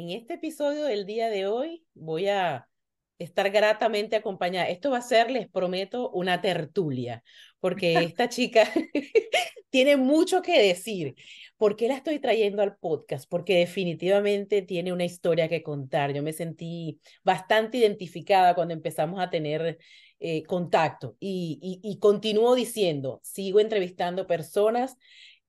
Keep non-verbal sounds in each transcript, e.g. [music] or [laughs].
En este episodio del día de hoy voy a estar gratamente acompañada. Esto va a ser, les prometo, una tertulia, porque esta [laughs] chica [laughs] tiene mucho que decir. ¿Por qué la estoy trayendo al podcast? Porque definitivamente tiene una historia que contar. Yo me sentí bastante identificada cuando empezamos a tener eh, contacto y, y, y continúo diciendo, sigo entrevistando personas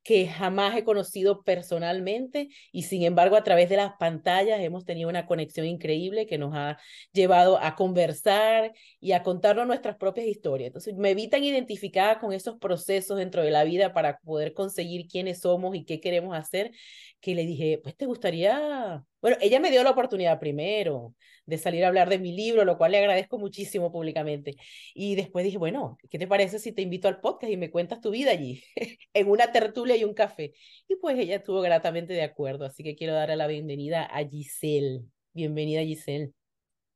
que jamás he conocido personalmente y sin embargo a través de las pantallas hemos tenido una conexión increíble que nos ha llevado a conversar y a contarnos nuestras propias historias. Entonces me vi tan identificada con esos procesos dentro de la vida para poder conseguir quiénes somos y qué queremos hacer que le dije, pues te gustaría, bueno, ella me dio la oportunidad primero de salir a hablar de mi libro, lo cual le agradezco muchísimo públicamente. Y después dije, bueno, ¿qué te parece si te invito al podcast y me cuentas tu vida allí, [laughs] en una tertulia y un café? Y pues ella estuvo gratamente de acuerdo, así que quiero darle la bienvenida a Giselle. Bienvenida, Giselle.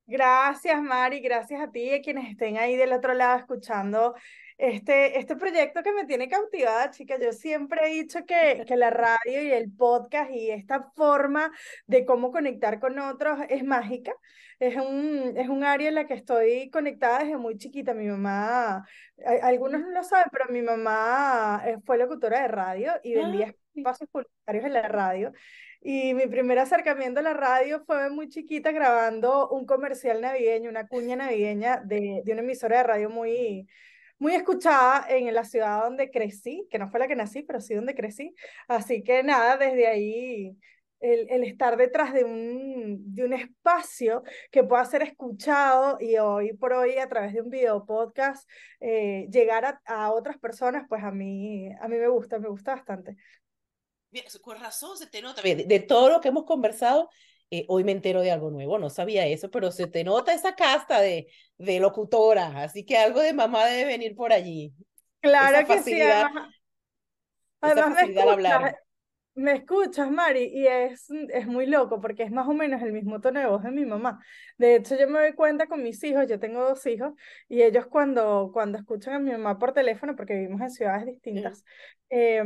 Gracias, Mari, gracias a ti y a quienes estén ahí del otro lado escuchando este, este proyecto que me tiene cautivada, chica. Yo siempre he dicho que, [laughs] que la radio y el podcast y esta forma de cómo conectar con otros es mágica. Es un, es un área en la que estoy conectada desde muy chiquita. Mi mamá, algunos no lo saben, pero mi mamá eh, fue locutora de radio y vendía ah, espacios publicitarios en la radio. Y mi primer acercamiento a la radio fue muy chiquita grabando un comercial navideño, una cuña navideña de, de una emisora de radio muy, muy escuchada en la ciudad donde crecí, que no fue la que nací, pero sí donde crecí. Así que nada, desde ahí el, el, estar detrás de un, de un espacio que pueda ser escuchado y hoy por hoy a través de un video podcast eh, llegar a, a, otras personas, pues a mí, a mí me gusta, me gusta bastante. Bien, con razón se te nota. De, de todo lo que hemos conversado, eh, hoy me entero de algo nuevo, no sabía eso, pero se te nota esa casta de, de locutora, así que algo de mamá debe venir por allí. Claro que sí, además, además facilidad hablar. Me escuchas, Mari, y es, es muy loco porque es más o menos el mismo tono de voz de mi mamá. De hecho, yo me doy cuenta con mis hijos, yo tengo dos hijos, y ellos cuando, cuando escuchan a mi mamá por teléfono, porque vivimos en ciudades distintas, eh,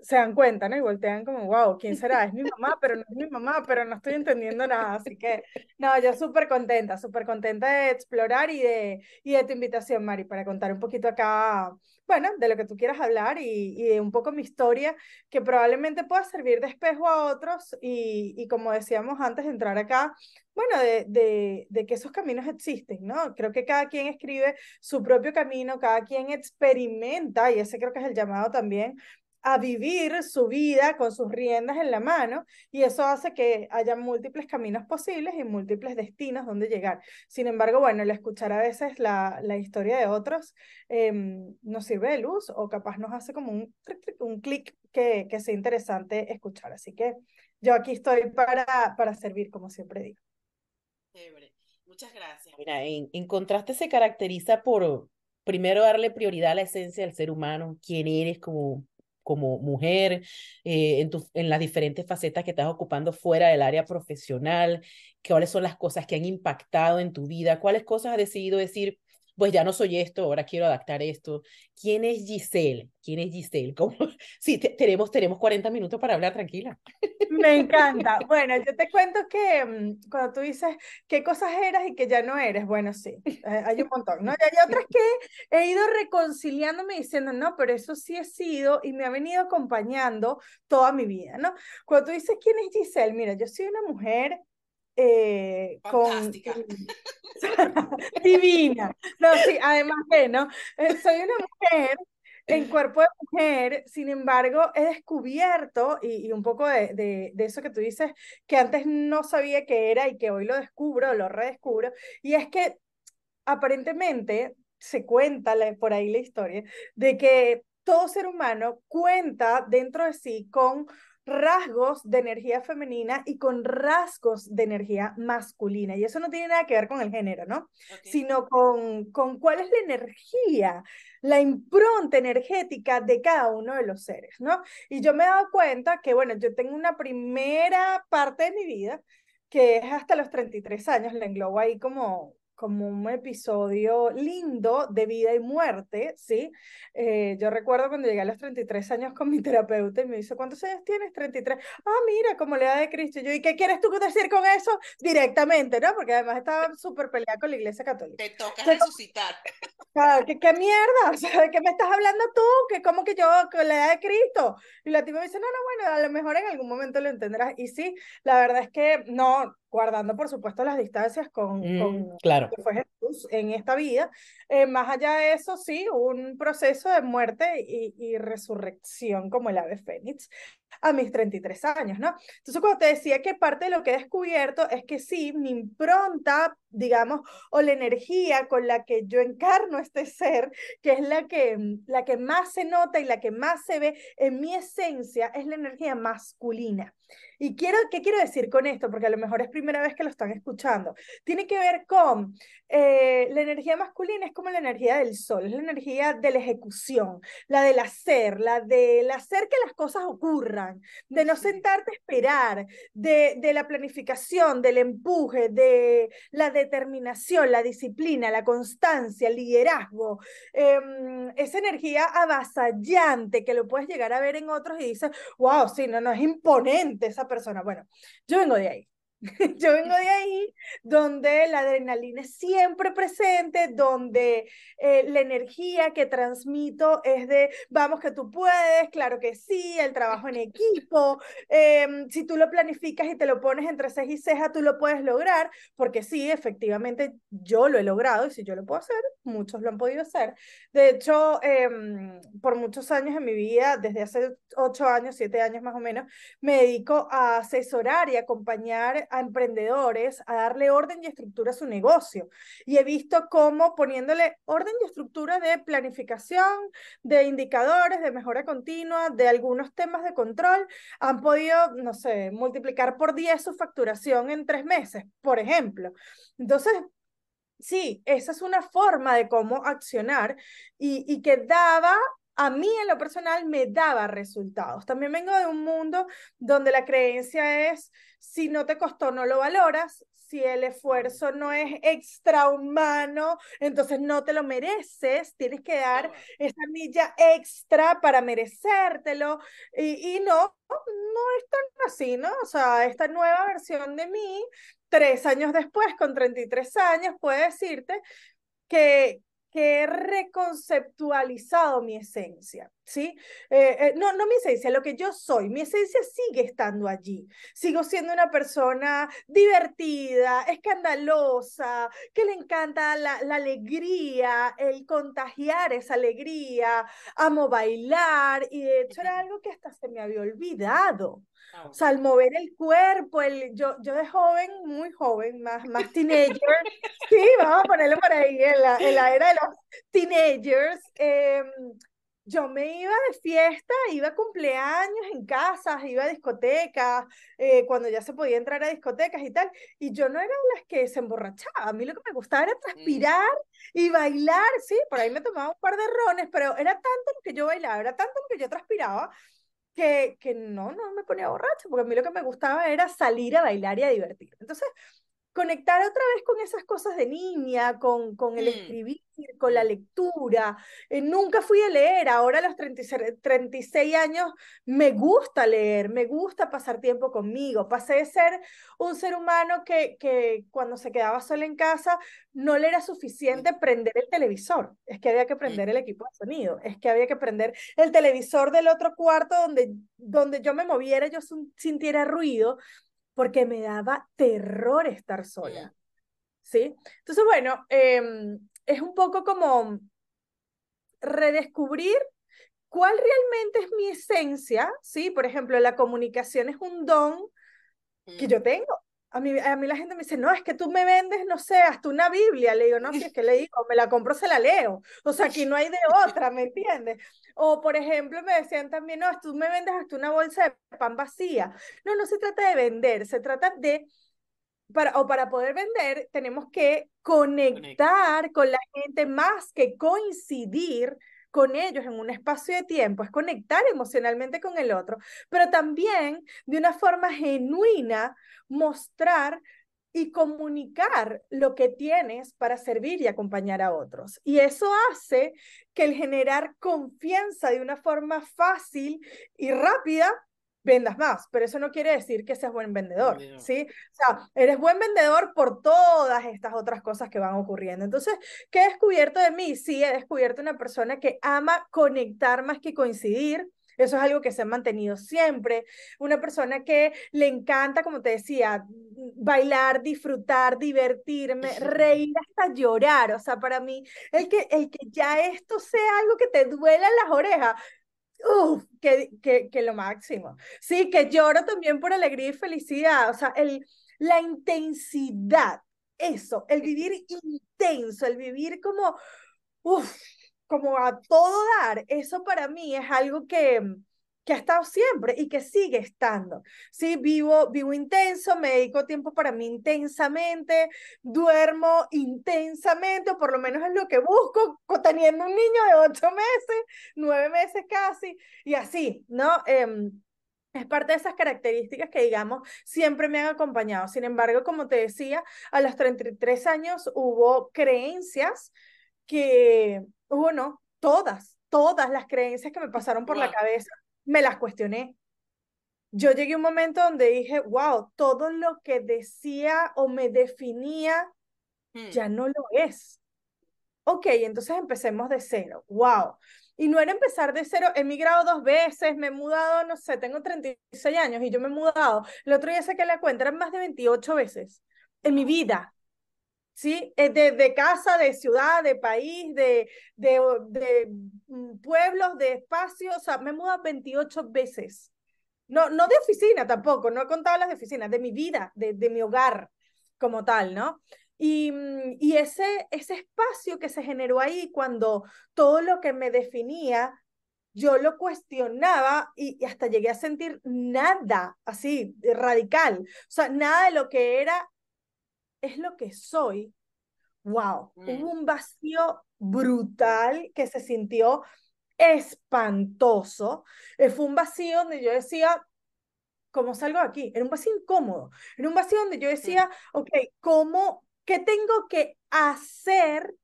se dan cuenta, ¿no? Y voltean como, wow, ¿quién será? Es mi mamá, pero no es mi mamá, pero no estoy entendiendo nada. Así que, no, yo súper contenta, súper contenta de explorar y de, y de tu invitación, Mari, para contar un poquito acá bueno, de lo que tú quieras hablar y, y, de un poco mi historia, que probablemente pueda servir de espejo a otros y, y como decíamos antes de entrar acá, bueno, de, de, de, que esos caminos existen, ¿no? Creo que cada quien escribe su propio camino, cada quien experimenta, y ese creo que es el llamado también, a vivir su vida con sus riendas en la mano y eso hace que haya múltiples caminos posibles y múltiples destinos donde llegar. Sin embargo, bueno, el escuchar a veces la, la historia de otros eh, nos sirve de luz o capaz nos hace como un, un clic que, que sea interesante escuchar. Así que yo aquí estoy para, para servir, como siempre digo. Muchas gracias. Mira, en, en contraste se caracteriza por primero darle prioridad a la esencia del ser humano, quién eres como como mujer, eh, en, tu, en las diferentes facetas que estás ocupando fuera del área profesional, cuáles son las cosas que han impactado en tu vida, cuáles cosas has decidido decir, pues ya no soy esto, ahora quiero adaptar esto. ¿Quién es Giselle? ¿Quién es Giselle? ¿Cómo? [laughs] Sí, te, tenemos, tenemos 40 minutos para hablar, tranquila. Me [laughs] encanta. Bueno, yo te cuento que um, cuando tú dices qué cosas eras y que ya no eres, bueno, sí, hay un montón, ¿no? Y hay otras que he ido reconciliándome diciendo, no, pero eso sí he sido y me ha venido acompañando toda mi vida, ¿no? Cuando tú dices quién es Giselle, mira, yo soy una mujer eh, con [laughs] divina. No, sí, además que, ¿no? Eh, soy una mujer en cuerpo de mujer, sin embargo, he descubierto, y, y un poco de, de, de, eso que tú dices, que antes no sabía que era y que hoy lo descubro, lo redescubro, y es que aparentemente se cuenta por ahí la historia de que todo ser humano cuenta dentro de sí con rasgos de energía femenina y con rasgos de energía masculina. Y eso no tiene nada que ver con el género, ¿no? Sino con, con cuál es la energía, la impronta energética de cada uno de los seres, ¿no? Y yo me he dado cuenta que, bueno, yo tengo una primera parte de mi vida que es hasta los 33 años, la englobo ahí como como un episodio lindo de vida y muerte, ¿sí? Eh, yo recuerdo cuando llegué a los 33 años con mi terapeuta y me dice, ¿cuántos años tienes? 33. Ah, mira, como le da de Cristo. yo, ¿y qué quieres tú decir con eso? Directamente, ¿no? Porque además estaba súper peleada con la iglesia católica. Te toca resucitar. ¿qué, ¿qué, mierda? O sea, ¿de qué me estás hablando tú? ¿Que como que yo con la edad de Cristo? Y la tipa me dice, no, no, bueno, a lo mejor en algún momento lo entenderás. Y sí, la verdad es que no, guardando por supuesto las distancias con, con mm, que fue Jesús en esta vida. Eh, más allá de eso, sí, un proceso de muerte y, y, resurrección como el ave fénix a mis 33 años, ¿no? Entonces, cuando te decía que parte de lo que he descubierto es que sí, mi impronta, digamos, o la energía con la que yo encarno este ser, que es la que, la que más se nota y la que más se ve en mi esencia, es la energía masculina. Y quiero, ¿qué quiero decir con esto? Porque a lo mejor es primera vez que lo están escuchando. Tiene que ver con eh, la energía masculina, es como la energía del sol, es la energía de la ejecución, la del hacer, la del hacer que las cosas ocurran, de no sentarte a esperar, de, de la planificación, del empuje, de la determinación, la disciplina, la constancia, el liderazgo, em, esa energía avasallante que lo puedes llegar a ver en otros y dices, wow, sí, no, no, es imponente esa persona. Bueno, yo vengo de ahí. [laughs] Yo vengo de ahí, donde la adrenalina es siempre presente, donde eh, la energía que transmito es de, vamos que tú puedes, claro que sí, el trabajo en equipo, em, si tú lo planificas y te lo pones entre ceja y ceja, tú lo puedes lograr, porque sí, efectivamente, yo lo he logrado y si yo lo puedo hacer, muchos lo han podido hacer. De hecho, em, por muchos años en mi vida, desde hace ocho años, siete años más o menos, me dedico a asesorar y acompañar a emprendedores a darle orden y estructura a su negocio. Y he visto cómo poniéndole orden y estructura de planificación, de indicadores, de mejora continua, de algunos temas de control, han podido, no sé, multiplicar por 10 su facturación en tres meses, por ejemplo. Entonces, Sí, esa es una forma de cómo accionar y, y que daba a mí en lo personal me daba resultados. También vengo de un mundo donde la creencia es, si no te costó, no lo valoras, si el esfuerzo no es extrahumano, entonces no te lo mereces, tienes que dar esa milla extra para merecértelo. Y, y no, no es tan así, ¿no? O sea, esta nueva versión de mí, tres años después, con 33 años, puede decirte que, que he reconceptualizado mi esencia, ¿sí? Eh, eh, no, no mi esencia, lo que yo soy, mi esencia sigue estando allí. Sigo siendo una persona divertida, escandalosa, que le encanta la, la alegría, el contagiar esa alegría, amo bailar, y de hecho era algo que hasta se me había olvidado. O sea, al mover el cuerpo, el, yo, yo de joven, muy joven, más, más teenager, sí, vamos a ponerlo por ahí, en la, en la era de los teenagers, eh, yo me iba de fiesta, iba a cumpleaños en casas, iba a discotecas, eh, cuando ya se podía entrar a discotecas y tal, y yo no era de las que se emborrachaba, a mí lo que me gustaba era mm. transpirar y bailar, sí, por ahí me tomaba un par de rones, pero era tanto lo que yo bailaba, era tanto lo que yo transpiraba, que, que no, no me ponía borracha, porque a mí lo que me gustaba era salir a bailar y a divertir. Entonces, conectar otra vez con esas cosas de niña, con, con el mm. escribir, con la lectura. Eh, nunca fui a leer, ahora a los 36, 36 años me gusta leer, me gusta pasar tiempo conmigo. Pasé de ser un ser humano que, que cuando se quedaba sola en casa no le era suficiente prender el televisor, es que había que prender el equipo de sonido, es que había que prender el televisor del otro cuarto donde, donde yo me moviera, yo sintiera ruido porque me daba terror estar sola. ¿Sí? Entonces, bueno, em, es un poco como redescubrir cuál realmente es mi esencia, ¿sí? Por ejemplo, la comunicación es un don que yo tengo. A mí, a mí la gente me dice, no, es que tú me vendes, no sé, hasta una Biblia. Le digo, no, si [laughs] es que le digo, me la compro, se la leo. O sea, aquí no hay de otra, ¿me entiendes? O, por ejemplo, me decían también, no, tú me vendes hasta una bolsa de pan vacía. No, no se trata de vender, se trata de, para, o para poder vender, tenemos que conectar con la gente más que coincidir con ellos en un espacio de tiempo, es conectar emocionalmente con el otro, pero también de una forma genuina mostrar y comunicar lo que tienes para servir y acompañar a otros. Y eso hace que el generar confianza de una forma fácil y rápida vendas más, pero eso no quiere decir que seas buen vendedor, ¿sí? O sea, eres buen vendedor por todas estas otras cosas que van ocurriendo. Entonces, ¿qué he descubierto de mí? Sí, he descubierto una persona que ama conectar más que coincidir, eso es algo que se ha mantenido siempre. Una persona que le encanta, como te decía, bailar, disfrutar, divertirme, reír hasta llorar. O sea, para mí, el que, el que ya esto sea algo que te duela en las orejas, Uf, que, que, que, lo máximo. Sí, que lloro también por alegría y felicidad. O sea, el, la intensidad, eso, el vivir intenso, el vivir como, uf, como a todo dar, eso para mí es algo que, que ha estado siempre y que sigue estando. Sí, vivo, vivo intenso, me dedico tiempo para mí intensamente, duermo intensamente, o por lo menos es lo que busco, teniendo un niño de ocho [laughs] meses, nueve meses casi, y así, ¿no? Em, es parte de esas características que, digamos, siempre me han acompañado. Sin embargo, como te decía, a los 33 años hubo creencias que, bueno, todas, todas las creencias que me pasaron por la cabeza me las cuestioné. Yo llegué a un momento donde dije, wow, todo lo que decía o me definía hmm. ya no lo es. Ok, entonces empecemos de cero. Wow. Y no era empezar de cero, he migrado dos veces, me he mudado, no sé, tengo 36 años y yo me he mudado. El otro día saqué la cuenta, eran más de 28 veces en mi vida. ¿Sí? Eh, de, de, casa, de ciudad, de país, de, de, de mm, pueblos, de espacios, o sea, me he mudado 28 veces. No, no de oficina tampoco, no he contado las de oficina, de mi vida, de, de mi hogar como tal, ¿no? Y, mm, y ese, ese espacio que se generó ahí cuando todo lo que me definía, yo lo cuestionaba y, y, hasta llegué a sentir nada así radical. O sea, nada de lo que era es lo que soy, wow, hubo mm. un vacío brutal que se sintió espantoso. Eh, fue un vacío donde yo decía, ¿cómo salgo de aquí? Era un vacío incómodo. Era un vacío donde yo decía, ok, ¿cómo, qué tengo que hacer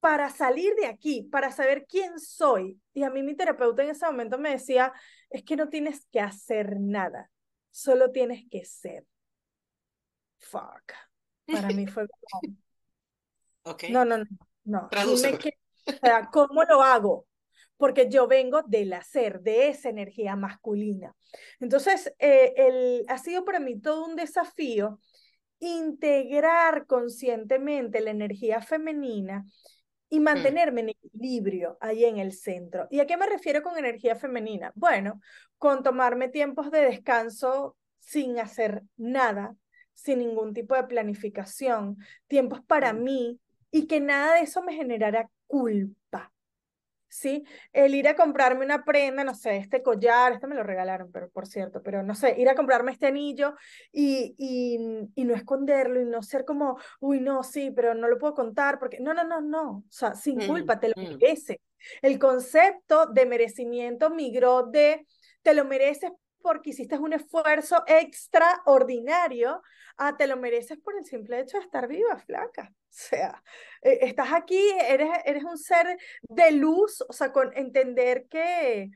para salir de aquí, para saber quién soy? Y a mí mi terapeuta en ese momento me decía, es que no tienes que hacer nada, solo tienes que ser fuck. Para mí fue como... [laughs] okay. No, no, no, no. Dime que, o sea, ¿cómo lo hago? Porque yo vengo del hacer, de esa energía masculina. Entonces, eh, el, ha sido para mí todo un desafío integrar conscientemente la energía femenina y mm. mantenerme en equilibrio ahí en el centro. ¿Y a qué me refiero con energía femenina? Bueno, con tomarme tiempos de descanso sin hacer nada, sin ningún tipo de planificación, tiempos para mí y que nada de eso me generara culpa. ¿Sí? El ir a comprarme una prenda, no sé, este collar, este me lo regalaron, pero por cierto, pero no sé, ir a comprarme este anillo y, y, y no esconderlo y no ser como, uy, no, sí, pero no lo puedo contar porque, no, no, no, no, o sea, sin mm, culpa, te lo mm. mereces. El concepto de merecimiento migró de, te lo mereces porque hiciste un esfuerzo extraordinario, ah, te lo mereces por el simple hecho de estar viva, flaca. O sea, eh, estás aquí, eres, eres un ser de luz, o sea, con entender que,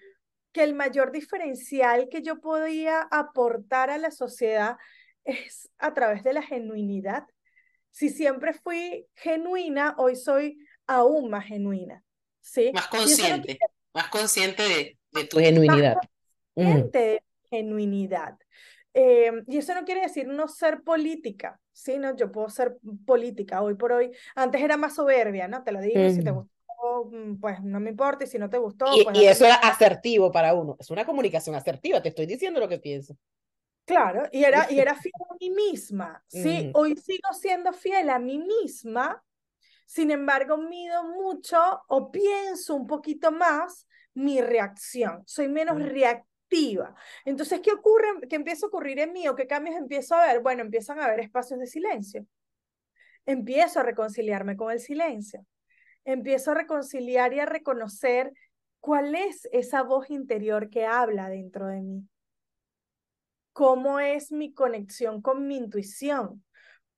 que el mayor diferencial que yo podía aportar a la sociedad es a través de la genuinidad. Si siempre fui genuina, hoy soy aún más genuina. ¿sí? Más consciente, más consciente de, de tu genuinidad. Más consciente genuinidad. Eh, y eso no quiere decir no ser política, ¿sí? ¿no? Yo puedo ser política hoy por hoy. Antes era más soberbia, ¿no? Te lo digo, si te gustó, mm, pues no me importa, y si no te gustó... Y, pues, y eso era asertivo para uno. Es una comunicación asertiva, te estoy diciendo lo que pienso. Claro, y era, y era fiel a mí misma. [laughs] Sí, hoy sigo siendo fiel a mí misma, sin embargo, mido mucho o pienso un poquito más mi reacción. Soy menos reactiva. Entonces, ¿qué ocurre? ¿Qué empieza a ocurrir en mí o qué cambios empiezo a ver? Bueno, empiezan a haber espacios de silencio. Empiezo a reconciliarme con el silencio. Empiezo a reconciliar y a reconocer cuál es esa voz interior que habla dentro de mí cómo es mi conexión con mi intuición,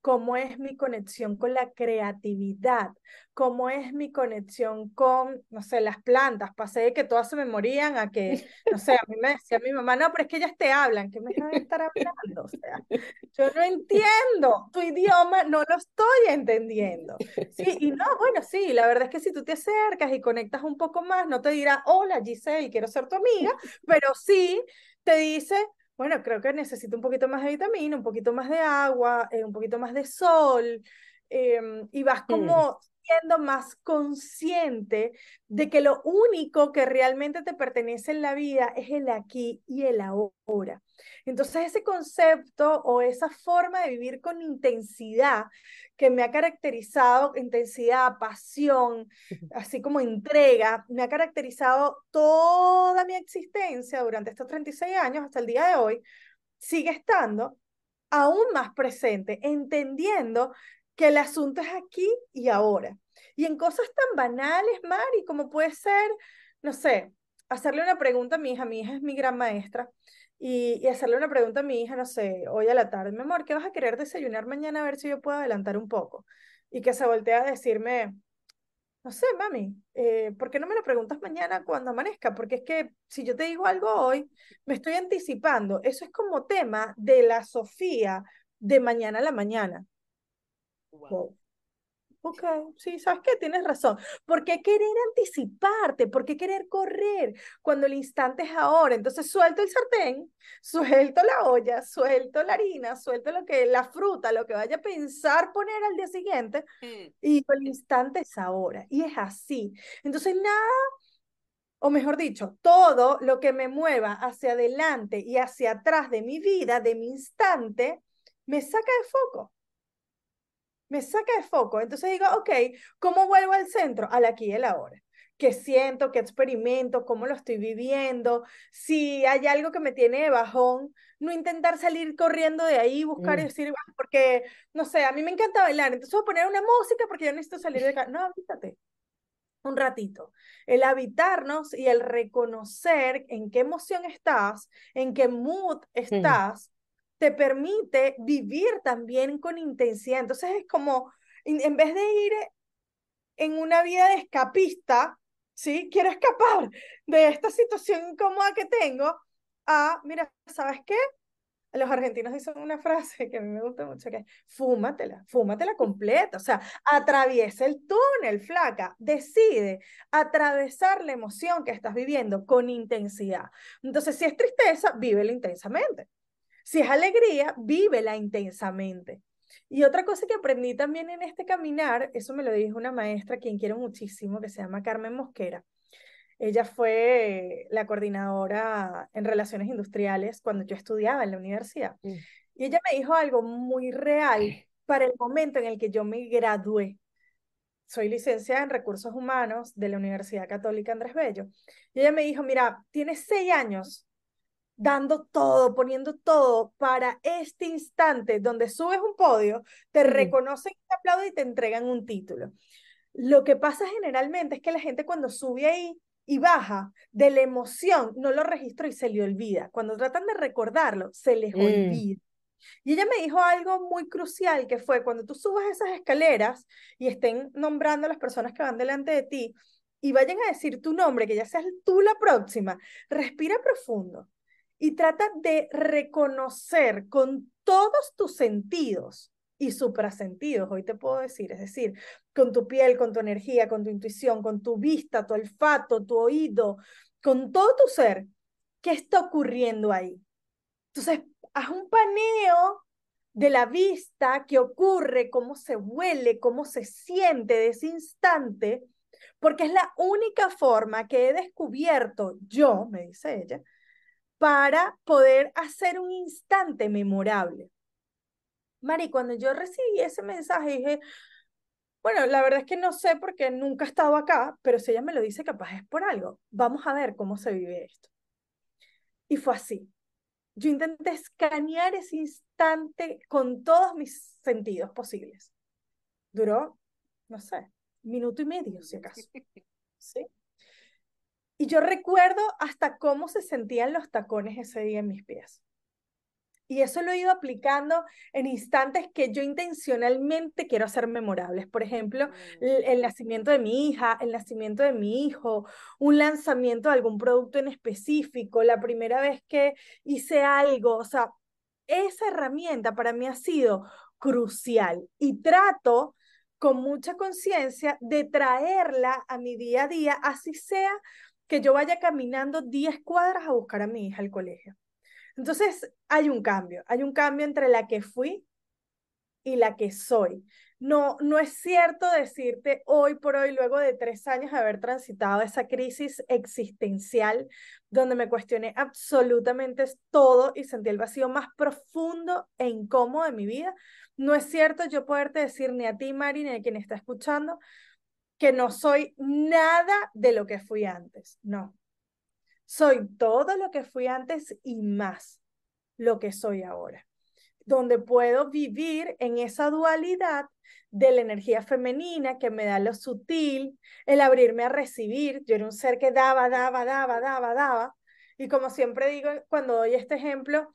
cómo es mi conexión con la creatividad, cómo es mi conexión con, no sé, las plantas. Pasé de que todas se me morían a que, no sé, a mí me decía mi mamá, no, pero es que ellas te hablan, ¿qué me van a estar hablando? O sea, yo no entiendo tu idioma, no lo estoy entendiendo. Sí, y no, bueno, sí, la verdad es que si tú te acercas y conectas un poco más, no te dirá, hola Giselle, quiero ser tu amiga, pero sí te dice, bueno, creo que necesito un poquito más de vitamina, un poquito más de agua, eh, un poquito más de sol, em, y vas mm. como siendo más consciente de que lo único que realmente te pertenece en la vida es el aquí y el ahora. Entonces ese concepto o esa forma de vivir con intensidad que me ha caracterizado, intensidad, pasión, así como entrega, me ha caracterizado toda mi existencia durante estos 36 años hasta el día de hoy, sigue estando aún más presente, entendiendo que el asunto es aquí y ahora. Y en cosas tan banales, Mari, como puede ser, no sé, hacerle una pregunta a mi hija, mi hija es mi gran maestra, y, hacerle una pregunta a mi hija, no sé, hoy a la tarde, mi amor, ¿qué vas a querer desayunar mañana a ver si yo puedo adelantar un poco? Y que se voltea a decirme, no sé, mami, eh, ¿por qué no me lo preguntas mañana cuando amanezca? Porque es que si yo te digo algo hoy, me estoy anticipando. Eso es como tema de la Sofía de mañana a la mañana. Ok, sí, ¿sabes qué? Tienes razón. ¿Por qué querer anticiparte? ¿Por qué querer correr cuando el instante es ahora? Entonces suelto el sartén, suelto la olla, suelto la harina, suelto lo que, la fruta, lo que vaya a pensar poner al día siguiente mm. y el instante es ahora. Y es así. Entonces nada, o mejor dicho, todo lo que me mueva hacia adelante y hacia atrás de mi vida, de mi instante, me saca de foco me saca de foco. Entonces digo, ok, ¿cómo vuelvo al centro? Al aquí y el ahora. ¿Qué siento? ¿Qué experimento? ¿Cómo lo estoy viviendo? Si hay algo que me tiene de bajón, no intentar salir corriendo de ahí, buscar y mm. decir, ah, porque, no sé, a mí me encanta bailar, entonces voy a poner una música porque yo necesito salir de acá. No, habítate un ratito. El habitarnos y el reconocer en qué emoción estás, en qué mood mm. estás, te permite vivir también con intensidad. Entonces es como, en vez de ir en una vida de escapista, ¿sí? Quiero escapar de esta situación incómoda que tengo, a, mira, ¿sabes qué? Los argentinos dicen una frase que a mí me gusta mucho, que es, fúmatela, fúmatela completa, o sea, atraviesa el túnel, flaca, decide atravesar la emoción que estás viviendo con intensidad. Entonces, si es tristeza, vívela intensamente. Si es alegría, vívela intensamente. Y otra cosa que aprendí también en este caminar, eso me lo dijo una maestra quien quiero muchísimo, que se llama Carmen Mosquera. Ella fue la coordinadora en relaciones industriales cuando yo estudiaba en la universidad. Mm. Y ella me dijo algo muy real para el momento en el que yo me gradué. Soy licenciada en recursos humanos de la Universidad Católica Andrés Bello. Y ella me dijo, mira, tienes seis años dando todo, poniendo todo para este instante donde subes un podio, te reconocen, te aplauden y te entregan un título. Lo que pasa generalmente es que la gente cuando sube ahí y baja de la emoción, no lo registra y se le olvida. Cuando tratan de recordarlo, se les mm. olvida. Y ella me dijo algo muy crucial que fue cuando tú subas esas escaleras y estén nombrando a las personas que van delante de ti y vayan a decir tu nombre, que ya seas tú la próxima, respira profundo y trata de reconocer con todos tus sentidos y suprasentidos, hoy te puedo decir, es decir, con tu piel, con tu energía, con tu intuición, con tu vista, tu olfato, tu oído, con todo tu ser, ¿qué está ocurriendo ahí? Entonces, haz un paneo de la vista, qué ocurre, cómo se huele, cómo se siente de ese instante, porque es la única forma que he descubierto yo, me dice ella, para poder hacer un instante memorable. Mari, cuando yo recibí ese mensaje, dije, bueno, la verdad es que no sé porque nunca he estado acá, pero si ella me lo dice, capaz es por algo. Vamos a ver cómo se vive esto. Y fue así. Yo intenté escanear ese instante con todos mis sentidos posibles. Duró, no sé, minuto y medio, si acaso. [laughs] ¿Sí? Y yo recuerdo hasta cómo se sentían los tacones ese día en mis pies. Y eso lo he ido aplicando en instantes que yo intencionalmente quiero hacer memorables. Por ejemplo, mm. el, nacimiento de mi hija, el nacimiento de mi hijo, un lanzamiento de algún producto en específico, la primera vez que hice algo. O sea, esa herramienta para mí ha sido crucial y trato con mucha conciencia de traerla a mi día a día, así sea que yo vaya caminando 10 cuadras a buscar a mi hija al colegio. Entonces, hay un cambio, hay un cambio entre la que fui y la que soy. No, no es cierto decirte hoy por hoy, luego de tres años de haber transitado esa crisis existencial, donde me cuestioné absolutamente todo y sentí el vacío más profundo e incómodo de mi vida. No es cierto yo poderte decir ni a ti, Mari, ni a quien está escuchando, que no soy nada de lo que fui antes. No, soy todo lo que fui antes y más lo que soy ahora. Donde puedo vivir en esa dualidad de la energía femenina que me da lo sutil, el abrirme a recibir. Yo era un ser que daba, daba, daba, daba, daba. Y como siempre digo, cuando doy este ejemplo,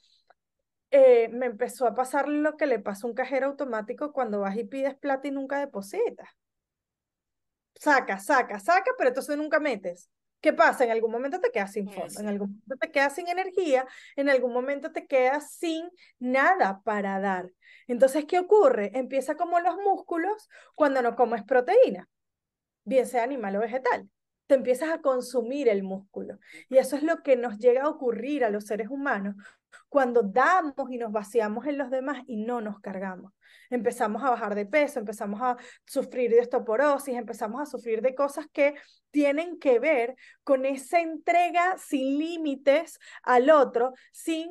eh, me empezó a pasar lo que le pasa a un cajero automático cuando vas y pides plata y nunca depositas. Saca, saca, saca, pero entonces nunca metes. ¿Qué pasa? En algún momento te quedas sin fondo, en algún momento te quedas sin energía, en algún momento te quedas sin nada para dar. Entonces, ¿qué ocurre? Empieza como los músculos cuando no comes proteína, bien sea animal o vegetal. Te empiezas a consumir el músculo. Y eso es lo que nos llega a ocurrir a los seres humanos cuando damos y nos vaciamos en los demás y no nos cargamos empezamos a bajar de peso, empezamos a sufrir de osteoporosis, empezamos a sufrir de cosas que tienen que ver con esa entrega sin límites al otro, sin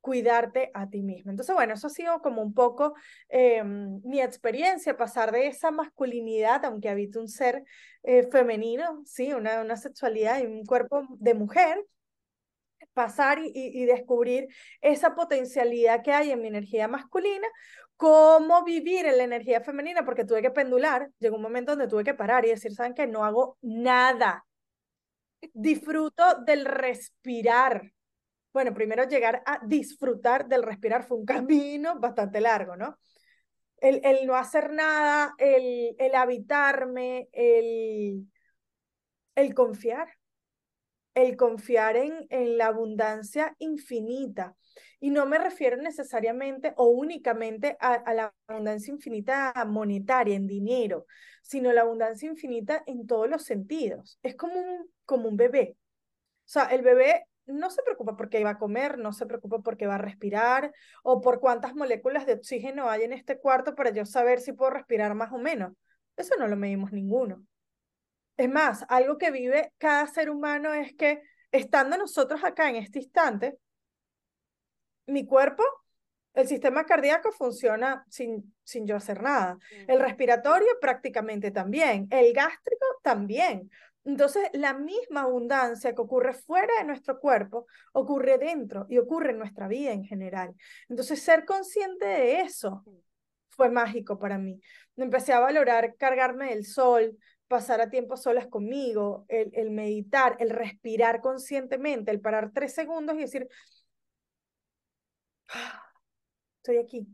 cuidarte a ti mismo. Entonces, bueno, eso ha sido como un poco em, mi experiencia, pasar de esa masculinidad, aunque habite un ser eh, femenino, sí, una, una sexualidad y un cuerpo de mujer, pasar y, descubrir esa potencialidad que hay en mi energía masculina cómo vivir en la energía femenina, porque tuve que pendular, llegó un momento donde tuve que parar y decir, ¿saben qué? No hago nada. Disfruto del respirar. Bueno, primero llegar a disfrutar del respirar fue un camino bastante largo, ¿no? El, el no hacer nada, el, el habitarme, el, el confiar, el confiar en, en la abundancia infinita y no me refiero necesariamente o únicamente a, la abundancia infinita monetaria, en dinero, sino la abundancia infinita en todos los sentidos. Es como un, como un bebé. O sea, el bebé no se preocupa porque va a comer, no se preocupa porque va a respirar o por cuántas moléculas de oxígeno hay en este cuarto para yo saber si puedo respirar más o menos. Eso no lo medimos ninguno. Es más, algo que vive cada ser humano es que estando nosotros acá en este instante, mi cuerpo, el sistema cardíaco funciona sin, sin yo hacer nada. El respiratorio prácticamente también. El gástrico también. Entonces, la misma abundancia que ocurre fuera de nuestro cuerpo ocurre dentro y ocurre en nuestra vida en general. Entonces, ser consciente de eso fue mágico para mí. Empecé a valorar cargarme del sol, pasar a tiempo solas conmigo, el, el meditar, el respirar conscientemente, el parar tres segundos y decir, estoy aquí.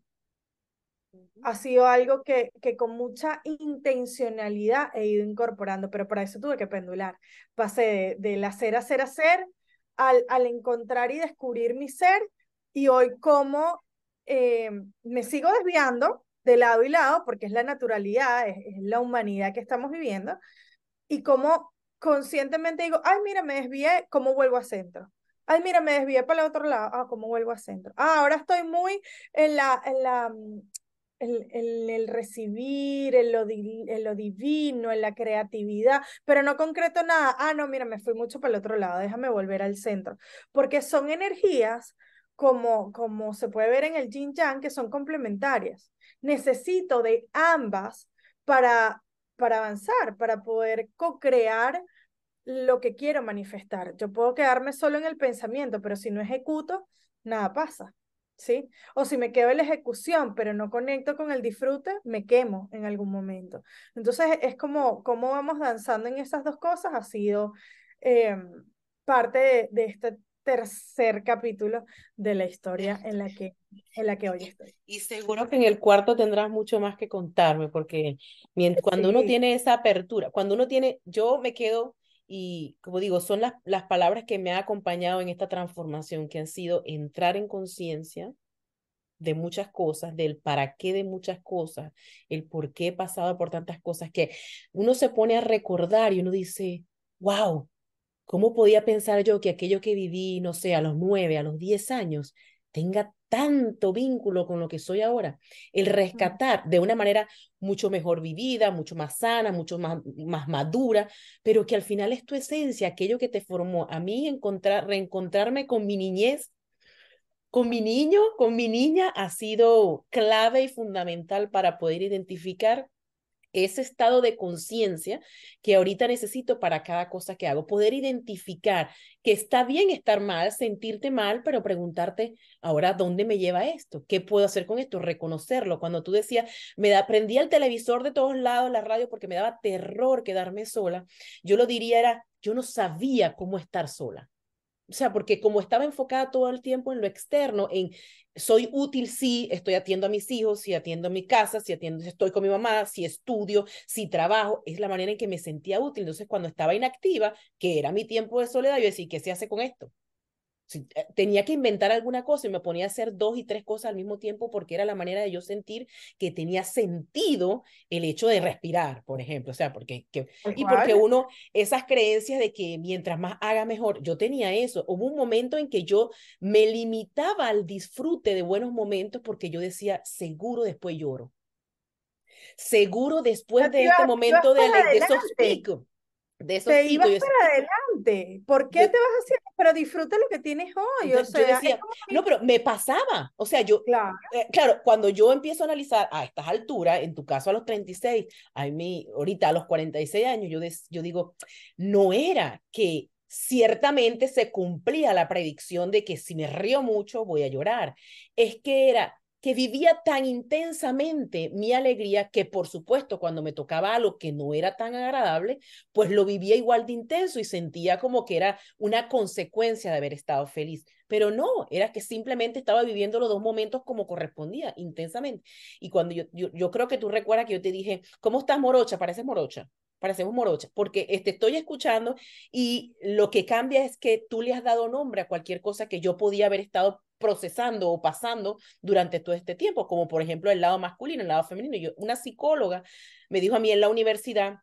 Ha sido algo que, que con mucha intencionalidad he ido incorporando, pero para eso tuve que pendular. Pasé de, del hacer, hacer, hacer, al, al encontrar y descubrir mi ser, y hoy como eh, me sigo desviando de lado y lado, porque es la naturalidad, es, la humanidad que estamos viviendo, y como conscientemente digo, ay, mira, me desvié, ¿cómo vuelvo a centro? Ay, mira, me desvié para el otro lado. Ah, ¿cómo vuelvo a centro? Ah, ahora estoy muy en la, en la, mm, en, el recibir, en lo, en lo divino, en la creatividad, pero no concreto nada. Ah, no, mira, me fui mucho para el otro lado, déjame volver al centro, porque son energías como, como se puede ver en el yin yang, que son complementarias. Necesito de ambas para, para avanzar, para poder co-crear lo que quiero manifestar. Yo puedo quedarme solo en el pensamiento, pero si no ejecuto, nada pasa. ¿Sí? O si me quedo en la ejecución, pero no conecto con el disfrute, me quemo en algún momento. Entonces, es como cómo vamos danzando en esas dos cosas, ha sido em, parte de, de, este tercer capítulo de la historia en la que, en la que hoy estoy. Y seguro que en el cuarto tendrás mucho más que contarme, porque mientras, cuando uno tiene esa apertura, cuando uno tiene, yo me quedo y como digo, son las, las palabras que me han acompañado en esta transformación, que han sido entrar en conciencia de muchas cosas, del para qué de muchas cosas, el por qué he pasado por tantas cosas, que uno se pone a recordar y uno dice, wow, ¿Cómo podía pensar yo que aquello que viví, no sé, a los nueve, a los diez años, tenga tanto vínculo con lo que soy ahora? El rescatar de una manera mucho mejor vivida, mucho más sana, mucho más, más madura, pero que al final es tu esencia, aquello que te formó. A mí encontrar, reencontrarme con mi niñez con mi niño, con mi niña, ha sido clave y fundamental para poder identificar ese estado de conciencia que ahorita necesito para cada cosa que hago, poder identificar que está bien estar mal, sentirte mal, pero preguntarte ahora dónde me lleva esto, qué puedo hacer con esto, reconocerlo. Cuando tú decías, me da, prendía el televisor de todos lados, la radio, porque me daba terror quedarme sola, yo lo diría era, yo no sabía cómo estar sola. O sea, porque como estaba enfocada todo el tiempo en lo externo, en soy útil si estoy atiendo a mis hijos, si atiendo a mi casa, si atiendo, estoy con mi mamá, si estudio, si trabajo, es la manera en que me sentía útil. Entonces, cuando estaba inactiva, que era mi tiempo de soledad, yo decía, ¿qué se hace con esto? Eh, tenía que inventar alguna cosa y me ponía a hacer dos y tres cosas al mismo tiempo porque era la manera de yo sentir que tenía sentido el hecho de respirar, por ejemplo. O sea, porque, que, y porque uno, esas creencias de que mientras más haga mejor, yo tenía eso. Hubo un momento en que yo me limitaba al disfrute de buenos momentos porque yo decía, seguro después lloro. Seguro después de este momento de, de esos picos de eso te ibas para adelante. ¿Por qué te vas hacer? Pero disfruta lo que tienes hoy. o sea, decía, no, pero me pasaba. O sea, yo, claro. Eh, claro, cuando yo empiezo a analizar a estas alturas, en tu caso a los 36, a mí, ahorita a los 46 años, yo, yo digo, no era que ciertamente se cumplía la predicción de que si me río mucho voy a llorar. Es que era que vivía tan intensamente mi alegría que por supuesto cuando me tocaba algo que no era tan agradable, pues lo vivía igual de intenso y sentía como que era una consecuencia de haber estado feliz. Pero no, era que simplemente estaba viviendo los dos momentos como correspondía, intensamente. Y cuando yo, yo, creo que tú recuerdas que yo te dije, ¿cómo estás morocha? Pareces morocha parecemos morocha, porque te estoy escuchando y lo que cambia es que tú le has dado nombre a cualquier cosa que yo podía haber estado procesando o pasando durante todo este tiempo, como por ejemplo el lado masculino, el lado femenino. Yo, una psicóloga me dijo a mí en la universidad,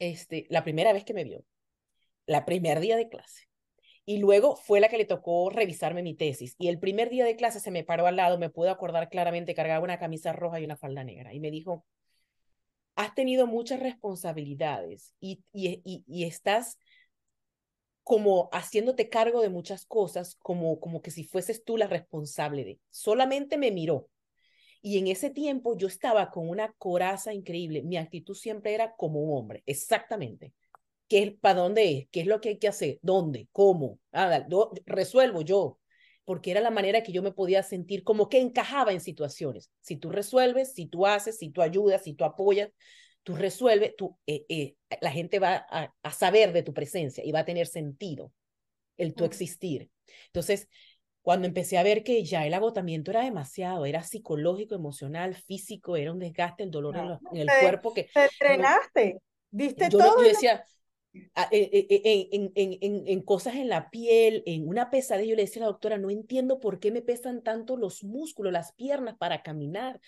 este, la primera vez que me vio, la primer día de clase, y luego fue la que le tocó revisarme mi tesis. Y el primer día de clase se me paró al lado, me puedo acordar claramente, cargaba una camisa roja y una falda negra. Y me dijo, has tenido muchas responsabilidades y, y, y, y estás como haciéndote cargo de muchas cosas, como, como que si fueses tú la responsable de. Solamente me miró. Y en ese tiempo yo estaba con una coraza increíble. Mi actitud siempre era como un hombre, exactamente. ¿Qué es, ¿Para dónde es? ¿Qué es lo que hay que hacer? ¿Dónde? ¿Cómo? Ah, resuelvo yo. Porque era la manera que yo me podía sentir como que encajaba en situaciones. Si tú resuelves, si tú haces, si tú ayudas, si tú apoyas, tú resuelves, tú, eh, eh, la gente va a, saber de tu presencia y va a tener sentido el tu existir. Entonces, cuando empecé a ver que ya el agotamiento era demasiado, era psicológico, emocional, físico, era un desgaste, el dolor en, el cuerpo que... Te entrenaste, diste todo. yo decía, eh, en, en, en, cosas en la piel, en una pesadilla, yo le decía a la doctora, no entiendo por qué me pesan tanto los músculos, las piernas para caminar.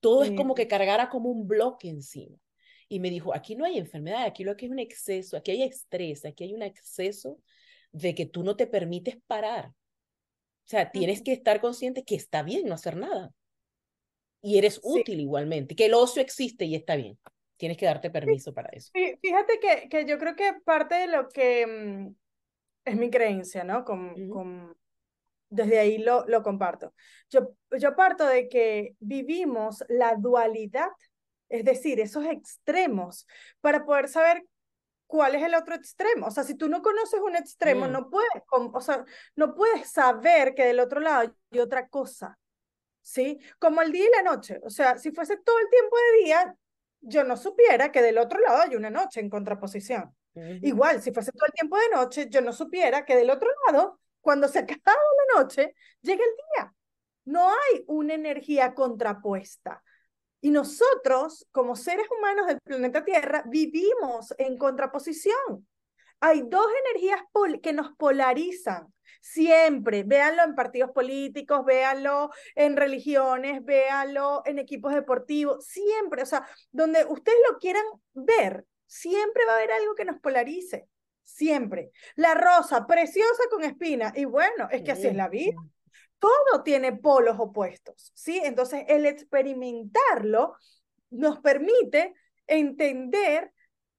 Todo es como que cargara como un bloque encima y me dijo, aquí no hay enfermedad, aquí lo que hay es un exceso, aquí hay estrés, aquí hay un exceso de que tú no te permites parar. O sea, tienes que estar consciente que está bien no hacer nada. y eres útil igualmente, que el ocio existe y está bien. Tienes que darte permiso para eso. Fíjate que, que yo creo que parte de lo que mm, es mi creencia, ¿no? Con, con, desde ahí lo, lo comparto. Yo, yo parto de que vivimos la dualidad, es decir, esos extremos, para poder saber cuál es el otro extremo. O sea, si tú no conoces un extremo, mm. no, puedes, o sea, no puedes saber que del otro lado hay otra cosa. ¿Sí? Como el día y la noche. O sea, si fuese todo el tiempo de día, yo no supiera que del otro lado hay una noche en contraposición. Igual, si fuese todo el tiempo de noche, yo no supiera que del otro lado, cuando se [laughs] acaba la noche, llega el día. No hay una energía contrapuesta. Y nosotros, como seres humanos del planeta Tierra, vivimos en contraposición. Hay dos energías que nos polarizan. Siempre, véanlo en partidos políticos, véanlo en religiones, véanlo en equipos deportivos, siempre, o sea, donde ustedes lo quieran ver, siempre va a haber algo que nos polarice, siempre. La rosa, preciosa con espina, y bueno, es que así es la vida. Todo tiene polos opuestos, ¿sí? Entonces, el experimentarlo nos permite entender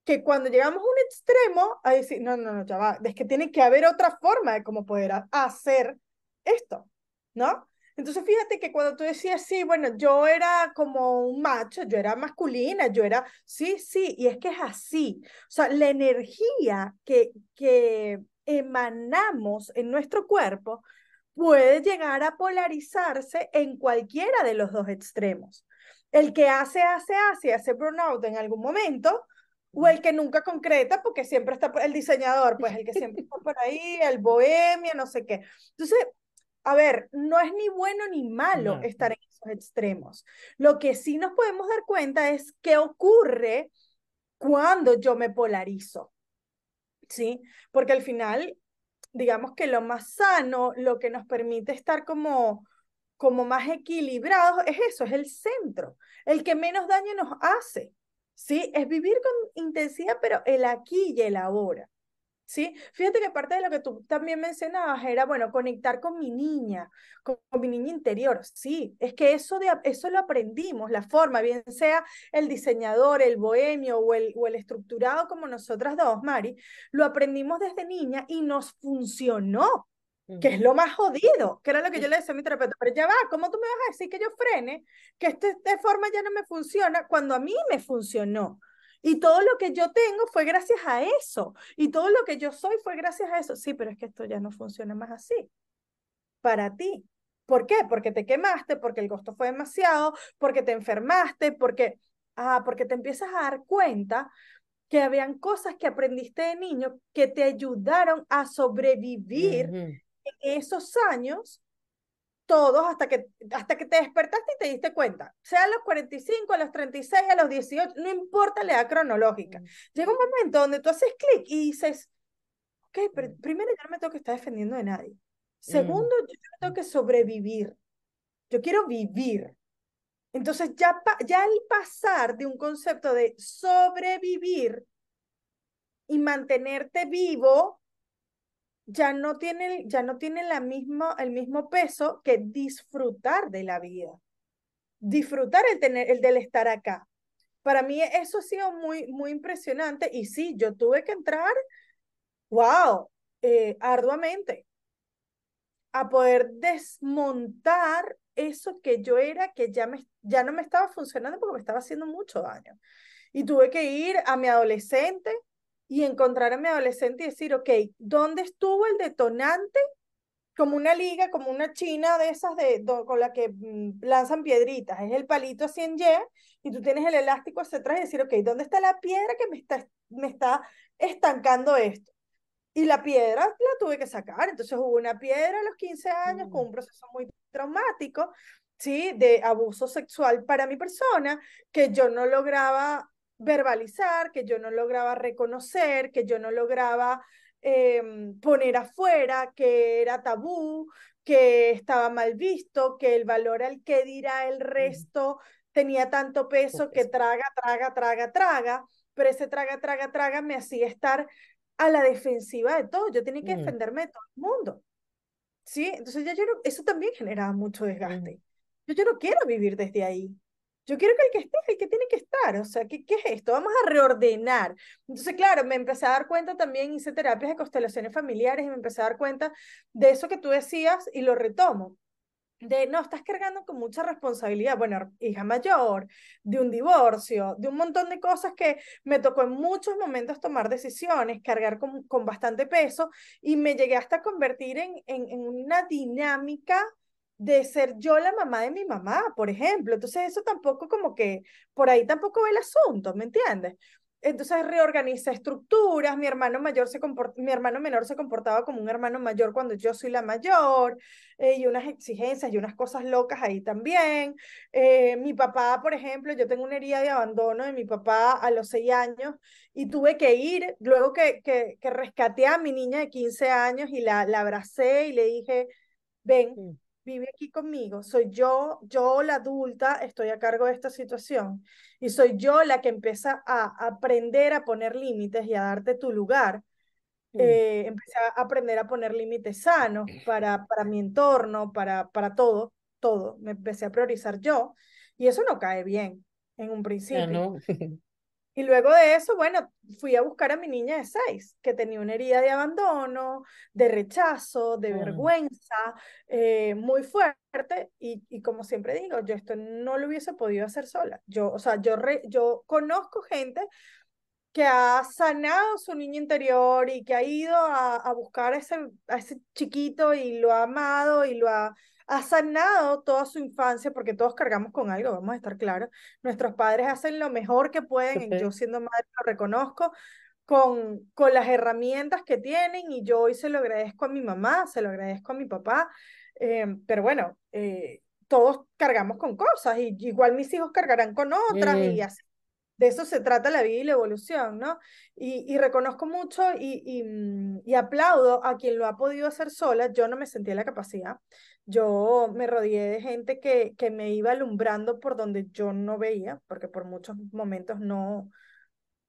que cuando llegamos a un extremo, a decir, no, no, no, ya va, es que tiene que haber otra forma de cómo poder hacer esto, ¿no? Entonces fíjate que cuando tú decías, sí, bueno, yo era como un macho, yo era masculina, yo era, sí, sí, y es que es así. O sea, la energía que, que emanamos en nuestro cuerpo puede llegar a polarizarse en cualquiera de los dos extremos. El que hace, hace, hace, hace burnout en algún momento, o el que nunca concreta porque siempre está el diseñador, pues el que siempre está por ahí, el bohemio, no sé qué. Entonces, a ver, no es ni bueno ni malo estar en esos extremos. Lo que sí nos podemos dar cuenta es qué ocurre cuando yo me polarizo. ¿Sí? Porque al final, digamos que lo más sano, lo que nos permite estar como como más equilibrados es eso, es el centro, el que menos daño nos hace. ¿sí? Es vivir con intensidad, pero el aquí y el ahora. ¿Sí? Fíjate que parte de lo que tú también mencionabas era, bueno, conectar con mi niña, con, mi niña interior. Sí, es que eso, de, eso lo aprendimos, la forma, bien sea el diseñador, el bohemio o el, o el estructurado como nosotras dos, Mari, lo aprendimos desde niña y nos funcionó que es lo más jodido, que era lo que yo le decía a mi terapeuta, pero ya va, ¿cómo tú me vas a decir que yo frene, que este, esta forma ya no me funciona cuando a mí me funcionó? Y todo lo que yo tengo fue gracias a eso, y todo lo que yo soy fue gracias a eso. Sí, pero es que esto ya no funciona más así. Para ti. ¿Por qué? Porque te quemaste, porque el costo fue demasiado, porque te enfermaste, porque, ah, porque te empiezas a dar cuenta que habían cosas que aprendiste de niño que te ayudaron a sobrevivir esos años, todos hasta que, hasta que te despertaste y te diste cuenta, sea a los 45, a los 36, a los 18, no importa la edad cronológica. Mm. Llega un momento donde tú haces clic y dices, ok, pero mm. primero yo no me tengo que estar defendiendo de nadie. Segundo, mm. yo tengo que sobrevivir. Yo quiero vivir. Entonces, ya, ya al pasar de un concepto de sobrevivir y mantenerte vivo ya no tiene, ya no tiene la misma, el mismo peso que disfrutar de la vida. Disfrutar el, tener, el del estar acá. Para mí eso ha sido muy, muy impresionante y sí, yo tuve que entrar, wow, eh, arduamente a poder desmontar eso que yo era, que ya, me, ya no me estaba funcionando porque me estaba haciendo mucho daño. Y tuve que ir a mi adolescente, y encontrar a mi adolescente y decir, ok, ¿dónde estuvo el detonante? Como una liga, como una china de esas de, con la que mm, lanzan piedritas. Es el palito así en Y y tú tienes el elástico hacia atrás y decir, ok, ¿dónde está la piedra que me está, me está estancando esto? Y la piedra la tuve que sacar. Entonces hubo una piedra a los 15 años con un mm. proceso muy traumático, ¿sí? De abuso sexual para mi persona, que yo no lograba verbalizar, que yo no lograba reconocer, que yo no lograba em, poner afuera, que era tabú, que estaba mal visto, que el valor al que dirá el resto tenía tanto peso que traga, traga, traga, traga, pero ese traga, traga, traga me hacía estar a la defensiva de todo, yo tenía que mm. defenderme de todo el mundo. ¿Sí? Entonces ya yo eso también generaba mucho desgaste. Yo, yo no quiero vivir desde ahí. Yo quiero que el que esté es el que tiene que estar, o sea, ¿qué, ¿qué es esto? Vamos a reordenar. Entonces, claro, me empecé a dar cuenta también, hice terapias de constelaciones familiares y me empecé a dar cuenta de eso que tú decías y lo retomo de no, estás cargando con mucha responsabilidad, bueno, hija mayor, de un divorcio, de un montón de cosas que me tocó en muchos momentos tomar decisiones, cargar con, con bastante peso y me llegué hasta a convertir en, en, en una dinámica de ser yo la mamá de mi mamá, por ejemplo. Entonces eso tampoco como que por ahí tampoco ve el asunto, ¿me entiendes? Entonces reorganiza estructuras, mi hermano mayor se mi hermano menor se comportaba como un hermano mayor cuando yo soy la mayor, eh, y unas exigencias y unas cosas locas ahí también. Eh, mi papá, por ejemplo, yo tengo una herida de abandono de mi papá a los seis años y tuve que ir, luego que, que, que rescaté a mi niña de 15 años y la, la abracé y le dije, ven, vive aquí conmigo, soy yo, yo la adulta, estoy a cargo de esta situación y soy yo la que empieza a aprender a poner límites y a darte tu lugar. Eh, empecé a aprender a poner límites sanos para, para mi entorno, para, para todo, todo. Me empecé a priorizar yo y eso no cae bien en un principio. no. [laughs] Y luego de eso, bueno, fui a buscar a mi niña de seis, que tenía una herida de abandono, de rechazo, de vergüenza, eh, muy fuerte. Y, y, como siempre digo, yo esto no lo hubiese podido hacer sola. Yo, o sea, yo, yo conozco gente que ha sanado su niño interior y que ha ido a, a buscar a ese, a ese chiquito y lo ha amado y lo ha ha sanado toda su infancia, porque todos cargamos con algo, vamos a estar claros. Nuestros padres hacen lo mejor que pueden, yo siendo madre lo reconozco, con, con las herramientas que tienen y yo hoy se lo agradezco a mi mamá, se lo agradezco a mi papá, eh, pero bueno, eh, todos cargamos con cosas y igual mis hijos cargarán con otras y así de eso se trata la vida y la evolución, ¿no? Y, y reconozco mucho y, y, mm, y, aplaudo a quien lo ha podido hacer sola. Yo no me sentía la capacidad. Yo me rodeé de gente que, que me iba alumbrando por donde yo no veía, porque por muchos momentos no,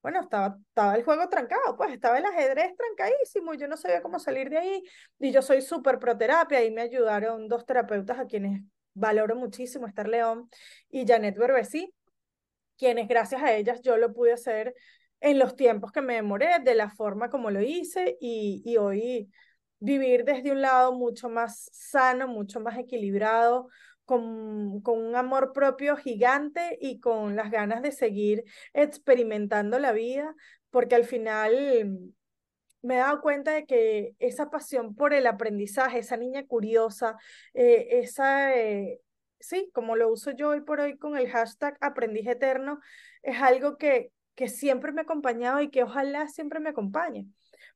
bueno, estaba, estaba el juego trancado, pues estaba el ajedrez trancadísimo y yo no sabía cómo salir de ahí. Y yo soy súper proterapia y me ayudaron dos terapeutas a quienes valoro muchísimo, Esther León y Janet Berbesi, quienes gracias a ellas yo lo pude hacer en los tiempos que me demoré, de la forma como lo hice y, y hoy vivir desde un lado mucho más sano, mucho más equilibrado, con, con, un amor propio gigante y con las ganas de seguir experimentando la vida, porque al final me he dado cuenta de que esa pasión por el aprendizaje, esa niña curiosa, eh, esa, eh, sí, como lo uso yo hoy por hoy con el hashtag aprendiz eterno, es algo que, que siempre me ha acompañado y que ojalá siempre me acompañe.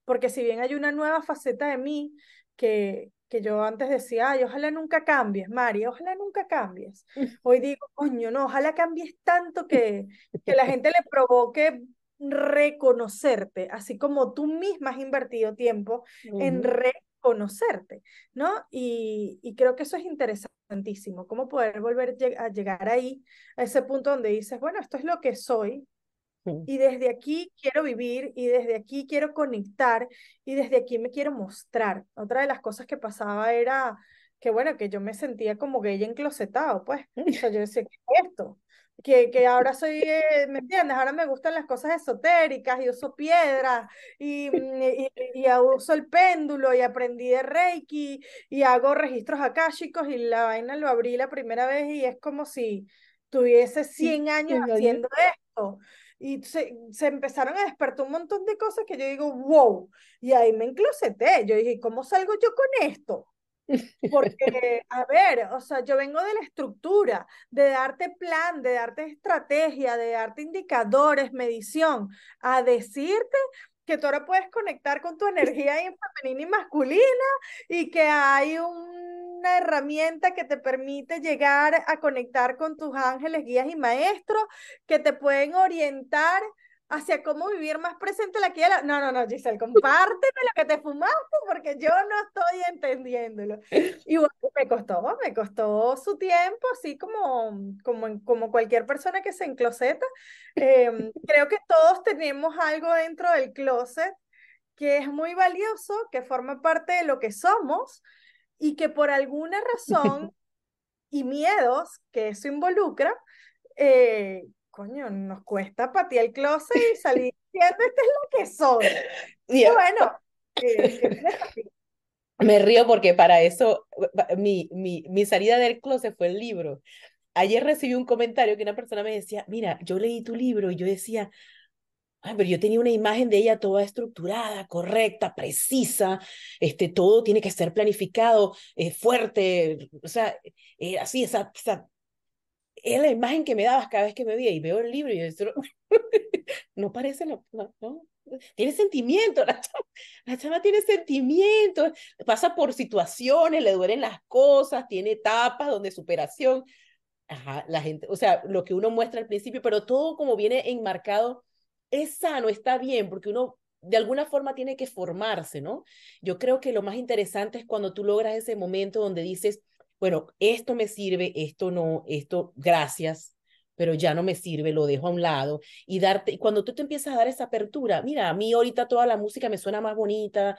Porque si bien hay una nueva faceta de mí que, que yo antes decía, ay, ojalá nunca cambies, María, ojalá nunca cambies. [laughs] Hoy digo, coño, no, ojalá cambies tanto que, que la gente le provoque reconocerte, así como tú misma has invertido tiempo en reconocerte, ¿no? Y, y creo que eso es interesante cómo poder volver a llegar ahí, a ese punto donde dices, bueno, esto es lo que soy, y desde aquí quiero vivir y desde aquí quiero conectar y desde aquí me quiero mostrar. Otra de las cosas que pasaba era que, bueno, que yo me sentía como gay enclosetado, pues. O sea, yo decía, ¿qué es esto? Que, que ahora soy, eh, ¿me entiendes? Ahora me gustan las cosas esotéricas y uso piedras y, mm, y, y, uso el péndulo y aprendí de Reiki y hago registros akáshicos y la vaina lo abrí la primera vez y es como si tuviese 100 años haciendo esto. Y se, se, empezaron a despertar un montón de cosas que yo digo, wow, y ahí me encloseté. Yo dije, ¿cómo salgo yo con esto? Porque, a ver, o sea, yo vengo de la estructura, de darte plan, de darte estrategia, de darte indicadores, medición, a decirte que tú ahora puedes conectar con tu energía femenina y masculina y que hay una herramienta que te permite llegar a conectar con tus ángeles, guías y maestros que te pueden orientar hacia cómo vivir más presente la que No, no, no, Giselle, compárteme lo que te fumaste porque yo no estoy entendiéndolo. Y bueno, me costó, me costó su tiempo, así como, como, como cualquier persona que se encloseta. Em, creo que todos tenemos algo dentro del closet que es muy valioso, que forma parte de lo que somos y que por alguna razón [laughs] y miedos que eso involucra, eh, coño, nos cuesta patear el closet y salir [laughs] diciendo, esto es lo que soy. Y bueno, eh, me río porque para eso mi, mi, mi salida del closet fue el libro. Ayer recibí un comentario que una persona me decía, mira, yo leí tu libro y yo decía, Ay, pero yo tenía una imagen de ella toda estructurada, correcta, precisa, este, todo tiene que ser planificado, eh, fuerte, o sea, eh, así, esa, esa, es la imagen que me dabas cada vez que me veía y veo el libro y yo [laughs] no parece, no, no, tiene sentimiento, [laughs] la chama, la chama tiene sentimientos, pasa por situaciones, le duelen las cosas, tiene etapas donde superación, ajá, la gente, o sea, lo que uno muestra al principio, pero todo como viene enmarcado es sano, está bien, porque uno de alguna forma tiene que formarse, ¿no? Yo creo que lo más interesante es cuando tú logras ese momento donde dices, bueno, esto me sirve, esto no, esto, gracias, pero ya no me sirve, lo dejo a un lado. Y darte, cuando tú te empiezas a dar esa apertura, mira, a mí ahorita toda la música me suena más bonita,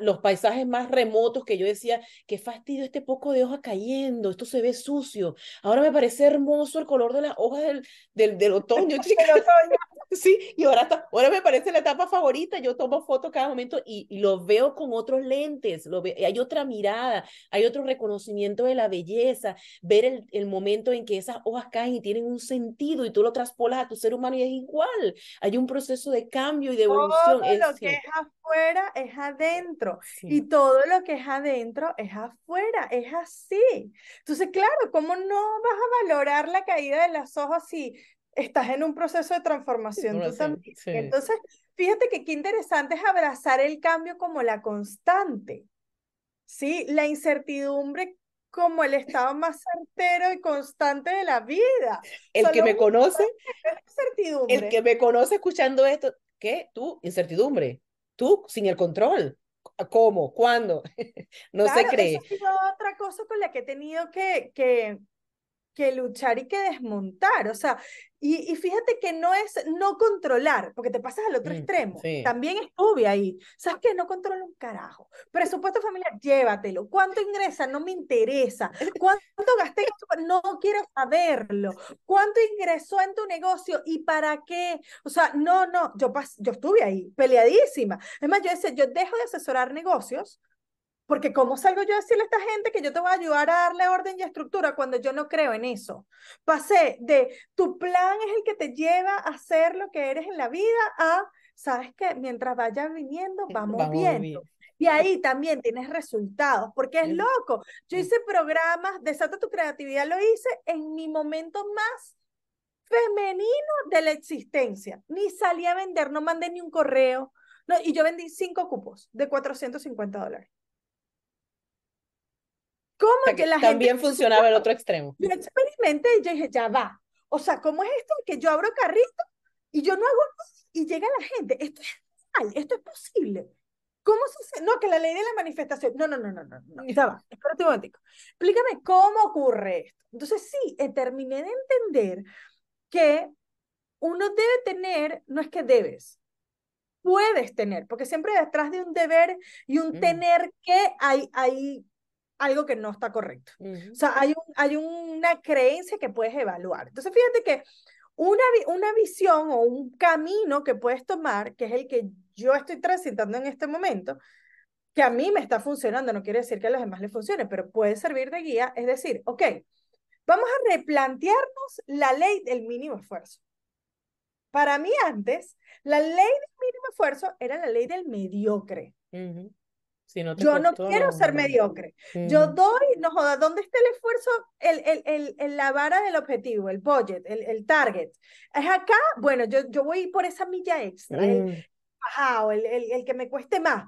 los paisajes más remotos que yo decía, qué fastidio este poco de hoja cayendo, esto se ve sucio, ahora me parece hermoso el color de las hojas del, del, del otoño, [laughs] Sí, y ahora, está, ahora me parece la etapa favorita. Yo tomo fotos cada momento y, y lo veo con otros lentes. Lo ve, hay otra mirada, hay otro reconocimiento de la belleza. Ver el, el, momento en que esas hojas caen y tienen un sentido y tú lo traspolas a tu ser humano y es igual. Hay un proceso de cambio y de evolución. Todo lo que es afuera es adentro y todo lo que es adentro es afuera. Es así. Entonces, claro, ¿cómo no vas a valorar la caída de las hojas si estás en un proceso de transformación tú también. Entonces, fíjate que qué interesante es abrazar el cambio como la constante, ¿sí? La incertidumbre como el estado más certero y constante de la vida. El que me conoce, el que me conoce escuchando esto, ¿qué? Tú, incertidumbre. Tú, sin el control. ¿Cómo? ¿Cuándo? [laughs] no se cree. otra cosa con la que he tenido que, que, que luchar y que desmontar. O sea, y, fíjate que no es no controlar, porque te pasas al otro mm, extremo. También estuve ahí. ¿Sabes qué? No controlo un carajo. Presupuesto familiar, llévatelo. ¿Cuánto ingresa? No me interesa. ¿Cuánto gasté? No quiero saberlo. ¿Cuánto ingresó en tu negocio y para qué? O sea, no, no, yo, yo estuve ahí, peleadísima. Es más, yo decía, yo dejo de asesorar negocios porque ¿cómo salgo yo a decirle a esta gente que yo te voy a ayudar a darle orden y estructura cuando yo no creo en eso? Pasé de tu plan es el que te lleva a ser lo que eres en la vida a, ¿sabes qué? Mientras vayas viniendo, vamos, viendo. Y ahí también tienes resultados, porque es loco. Yo hice programas, Desata tu creatividad, lo hice en mi momento más femenino de la existencia. Ni salí a vender, no mandé ni un correo. No, y yo vendí cinco cupos de 450 dólares. ¿Cómo que, la también funcionaba el otro extremo? Yo experimenté y yo dije, ya va. O sea, ¿cómo es esto que yo abro carrito y yo no hago y llega la gente? Esto es real, esto es posible. ¿Cómo se hace? No, que la ley de la manifestación. No, no, no, no, no. no. Ya va, espérate un momentico. Explícame cómo ocurre esto. Entonces, sí, eh, terminé de entender que uno debe tener, no es que debes, puedes tener, porque siempre detrás de un deber y un mm. tener que hay, hay algo que no está correcto. O sea, hay, un, hay una creencia que puedes evaluar. Entonces, fíjate que una, una visión o un camino que puedes tomar, que es el que yo estoy transitando en este momento, que a mí me está funcionando, no quiere decir que a los demás les funcione, pero puede servir de guía, es decir, ok, vamos a replantearnos la ley del mínimo esfuerzo. Para mí antes, la ley del mínimo esfuerzo era la ley del mediocre yo no quiero ser mediocre. Yo doy, no joda, ¿dónde está el esfuerzo, el, el, el, la vara del objetivo, el budget, el, el target? ¿Es acá? Bueno, yo, yo voy por esa milla extra, el, mm. el, el, que me cueste más.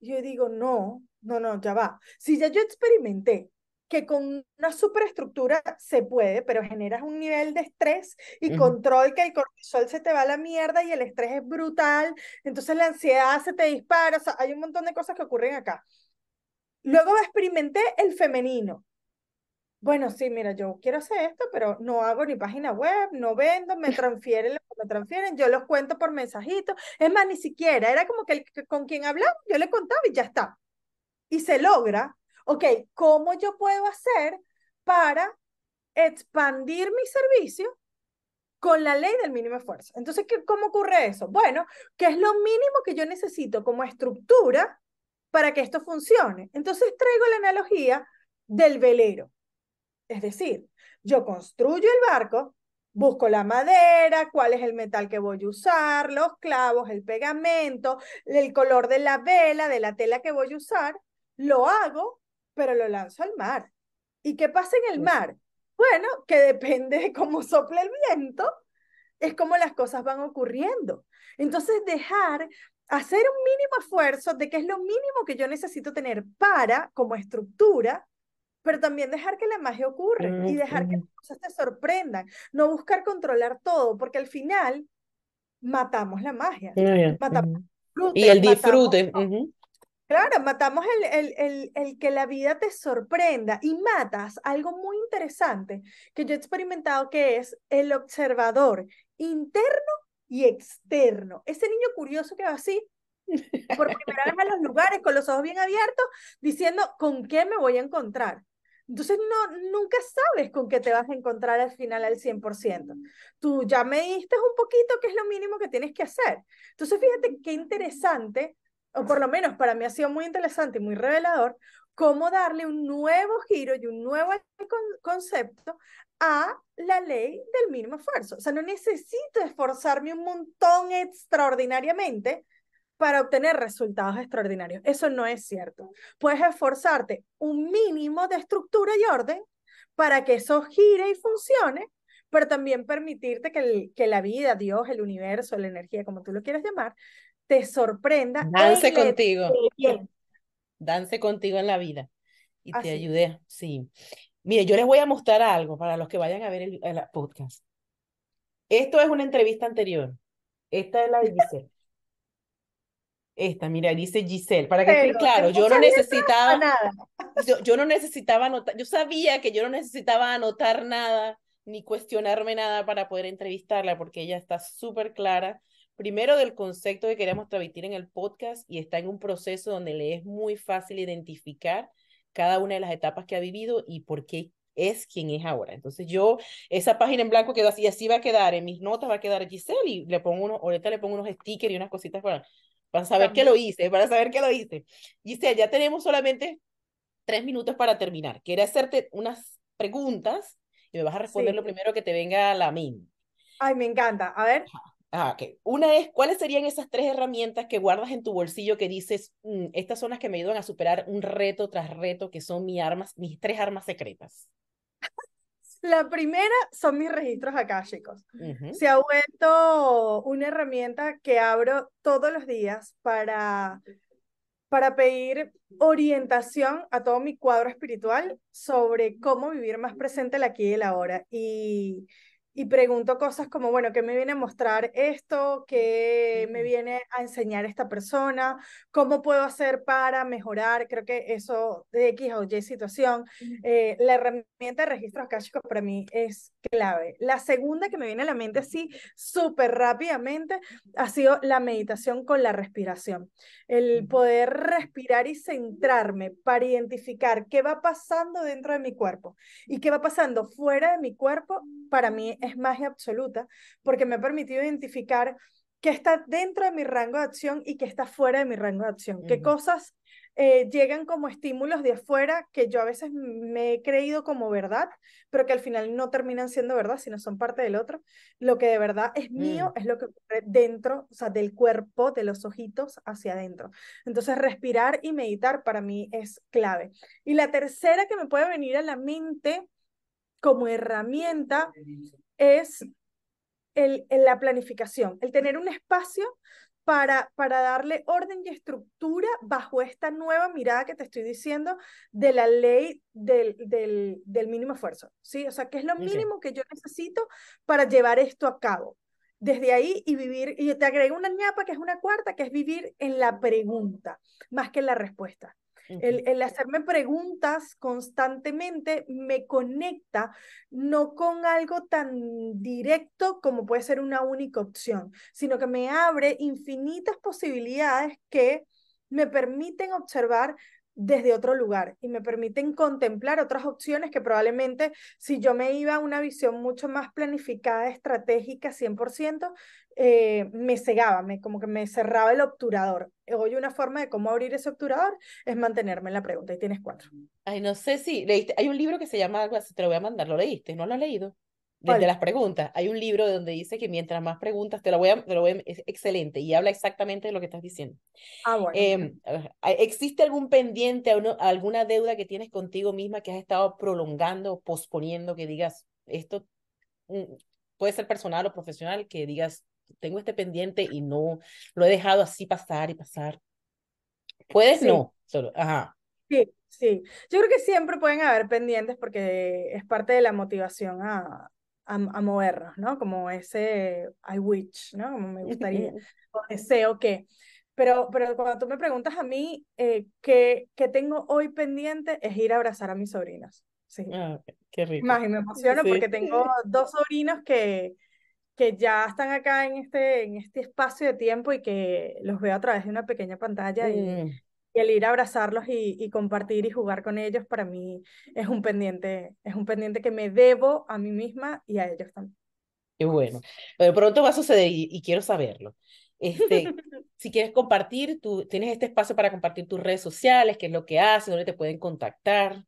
Yo digo, no, no, no, ya va. Si ya yo experimenté que con una superestructura se puede, pero generas un nivel de estrés y control que el cortisol se te va a la mierda y el estrés es brutal, entonces la ansiedad se te dispara, o sea, hay un montón de cosas que ocurren acá. Luego experimenté el femenino. Bueno, sí, mira, yo quiero hacer esto, pero no hago ni página web, no vendo, me [laughs] transfieren lo que me transfieren, yo los cuento por mensajitos. Es más, ni siquiera, era como que, el, con quien hablaba, yo le contaba y ya está. Y se logra ok, ¿cómo yo puedo hacer para expandir mi servicio con la ley del mínimo esfuerzo. Entonces, ¿qué, ¿cómo ocurre eso? Bueno, que es lo mínimo que yo necesito como estructura para que esto funcione. Entonces, traigo la analogía del velero. Es decir, yo construyo el barco, busco la madera, cuál es el metal que voy a usar, los clavos, el pegamento, el color de la vela, de la tela que voy a usar, lo hago, pero lo lanzo al mar. ¿Y qué pasa en el mar? Bueno, que depende de cómo sople el viento, es como las cosas van ocurriendo. Entonces, dejar, hacer un mínimo esfuerzo de que es lo mínimo que yo necesito tener para, como estructura, pero también dejar que la magia ocurra y dejar que las cosas te sorprendan. No buscar controlar todo, porque al final matamos la magia. Matamos y el disfrute. Claro, matamos el, el, el, el, que la vida te sorprenda y matas algo muy interesante que yo he experimentado que es el observador interno y externo. Ese niño curioso que va así por primera vez a los lugares con los ojos bien abiertos diciendo con qué me voy a encontrar. Entonces, no, nunca sabes con qué te vas a encontrar al final al 100%. Tú ya me diste un poquito que es lo mínimo que tienes que hacer. Entonces, fíjate qué interesante, o por lo menos para mí ha sido muy interesante y muy revelador, cómo darle un nuevo giro y un nuevo concepto a la ley del mínimo esfuerzo. O sea, no necesito esforzarme un montón extraordinariamente para obtener resultados extraordinarios. Eso no es cierto. Puedes esforzarte un mínimo de estructura y orden para que eso gire y funcione, pero también permitirte que, que la vida, Dios, el universo, la energía, como tú lo quieras llamar, te sorprenda. Dance contigo. Dance contigo en la vida y te ayude. Sí. Mire, yo les voy a mostrar algo para los que vayan a ver el, podcast. Esto es una entrevista anterior. Esta es la de Giselle. Esta, mira, dice Giselle, para que esté claro, yo no necesitaba nada. Yo, no necesitaba anotar, yo sabía que yo no necesitaba anotar nada ni cuestionarme nada para poder entrevistarla, porque ella está súper clara, primero del concepto que queremos transmitir en el podcast y está en un proceso donde le es muy fácil identificar cada una de las etapas que ha vivido y por qué es quien es ahora. Entonces yo, esa página en blanco quedó así, así va a quedar, en mis notas va a quedar Giselle y le pongo unos, ahorita le pongo unos stickers y unas cositas para, para saber que lo hice, para saber que lo hice. Giselle, ya tenemos solamente tres minutos para terminar. Quiero hacerte unas preguntas y me vas a responder lo primero que te venga a la mente. Ay, me encanta. A ver. Ah, okay. Una es, ¿cuáles serían esas tres herramientas que guardas en tu bolsillo que dices, mm, estas son las que me ayudan a superar un reto tras reto, que son mis armas, mis tres armas secretas? La primera son mis registros acá, chicos. Se ha vuelto una herramienta que abro todos los días para, para pedir orientación a todo mi cuadro espiritual sobre cómo vivir más presente el aquí y el ahora. Y, y pregunto cosas como, bueno, ¿qué me viene a mostrar esto? ¿Qué me viene a enseñar esta persona? ¿Cómo puedo hacer para mejorar? Creo que eso de X o Y situación, eh, la herramienta de registros akáshicos para mí es clave. La segunda que me viene a la mente así súper rápidamente ha sido la meditación con la respiración. El poder respirar y centrarme para identificar qué va pasando dentro de mi cuerpo y qué va pasando fuera de mi cuerpo, para mí es magia absoluta porque me ha permitido identificar qué está dentro de mi rango de acción y qué está fuera de mi rango de acción, qué cosas eh, llegan como estímulos de afuera que yo a veces me he creído como verdad, pero que al final no terminan siendo verdad, sino son parte del otro. Lo que de verdad es mío mm. es lo que ocurre dentro, o sea, del cuerpo, de los ojitos hacia adentro. Entonces, respirar y meditar para mí es clave. Y la tercera que me puede venir a la mente como herramienta es el, la planificación, el tener un espacio para, para darle orden y estructura bajo esta nueva mirada que te estoy diciendo de la ley del, del, del mínimo esfuerzo, ¿sí? O sea, ¿qué es lo mínimo que yo necesito para llevar esto a cabo? Desde ahí y vivir, y te agrego una ñapa que es una cuarta, que es vivir en la pregunta, más que en la respuesta. El, hacerme preguntas constantemente me conecta no con algo tan directo como puede ser una única opción, sino que me abre infinitas posibilidades que me permiten observar desde otro lugar y me permiten contemplar otras opciones que probablemente si yo me iba a una visión mucho más planificada, estratégica, 100%, eh, me cegaba, me, como que me cerraba el obturador. Hoy una forma de cómo abrir ese obturador es mantenerme en la pregunta y tienes cuatro. Ay, no sé si leíste, hay un libro que se llama algo te lo voy a mandar, ¿lo leíste? ¿No lo has leído? Desde las preguntas. Hay un libro donde dice que mientras más preguntas, te lo voy a, te lo voy a, es excelente y habla exactamente de lo que estás diciendo. Ah, bueno. Em, ¿Existe algún pendiente, alguna deuda que tienes contigo misma que has estado prolongando, posponiendo, que digas, esto mm, puede ser personal o profesional, que digas, tengo este pendiente y no lo he dejado así pasar y pasar? ¿Puedes? No, solo, ajá. Sí, sí. Yo creo que siempre pueden haber pendientes porque es parte de la motivación a, a, movernos, ¿no? Como ese I wish, ¿no? Como me gustaría, [laughs] o deseo que. Pero, pero cuando tú me preguntas a mí eh, ¿qué, ¿qué, tengo hoy pendiente, es ir a abrazar a mis sobrinos. Sí. Ah, qué rico. Más, y me emociono porque tengo dos sobrinos que, que ya están acá en este, en este espacio de tiempo y que los veo a través de una pequeña pantalla mm y el ir a abrazarlos y, y, compartir y jugar con ellos para mí es un pendiente, es un pendiente que me debo a mí misma y a ellos también. Qué bueno. Pero pronto va a suceder y, quiero saberlo. Este, [laughs] si quieres compartir, tú tienes este espacio para compartir tus redes sociales, qué es lo que haces, dónde te pueden contactar.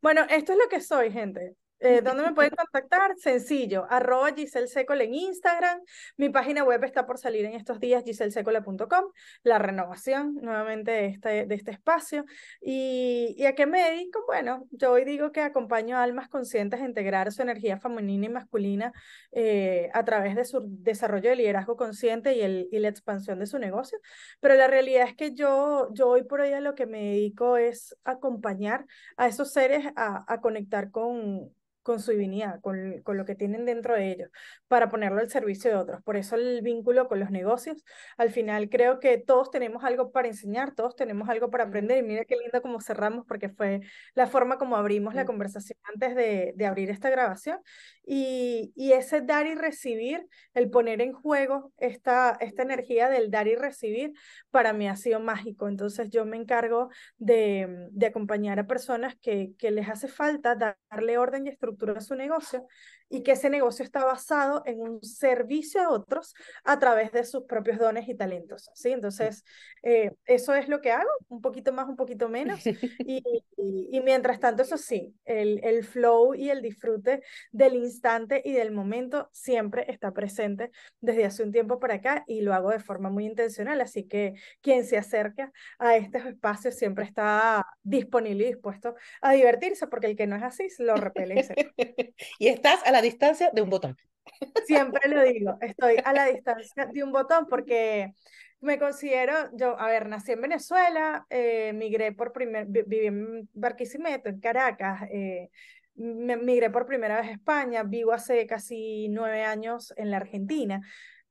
Bueno, esto es lo que soy, gente. Eh, [laughs] ¿Dónde me pueden contactar? Sencillo, arroba Giselle en Instagram. Mi página web está por salir en estos días, giselsecola.com. La renovación nuevamente de este, de este espacio. ¿Y, ¿Y a qué me dedico? Bueno, yo hoy digo que acompaño a almas conscientes a integrar su energía femenina y masculina eh, a través de su desarrollo de liderazgo consciente y, el, y la expansión de su negocio. Pero la realidad es que yo, yo hoy por hoy a lo que me dedico es acompañar a esos seres a, a conectar con con su divinidad, con, con, lo que tienen dentro de ellos, para ponerlo al servicio de otros. Por eso el vínculo con los negocios. Al final creo que todos tenemos algo para enseñar, todos tenemos algo para aprender. Y mira qué lindo como cerramos, porque fue la forma como abrimos la conversación antes de, de abrir esta grabación. Y, y, ese dar y recibir, el poner en juego esta, esta energía del dar y recibir, para mí ha sido mágico. Entonces yo me encargo de, de acompañar a personas que, que les hace falta darle orden y estructura estructura su negocio y que ese negocio está basado en un servicio a otros a través de sus propios dones y talentos. ¿sí? Entonces, eh, eso es lo que hago, un poquito más, un poquito menos. [laughs] Y, y, mientras tanto, eso sí, el, el flow y el disfrute del instante y del momento siempre está presente desde hace un tiempo para acá y lo hago de forma muy intencional. Así que quien se acerca a estos espacios siempre está disponible y dispuesto a divertirse, porque el que no es así lo repele. [laughs] y estás a la distancia de un botón. [laughs] Siempre lo digo, estoy a la distancia de un botón porque me considero, yo, a ver, nací en Venezuela, eh, migré por primer, viví en Barquisimeto, en Caracas, eh, me, migré por primera vez a España, vivo hace casi nueve años en la Argentina.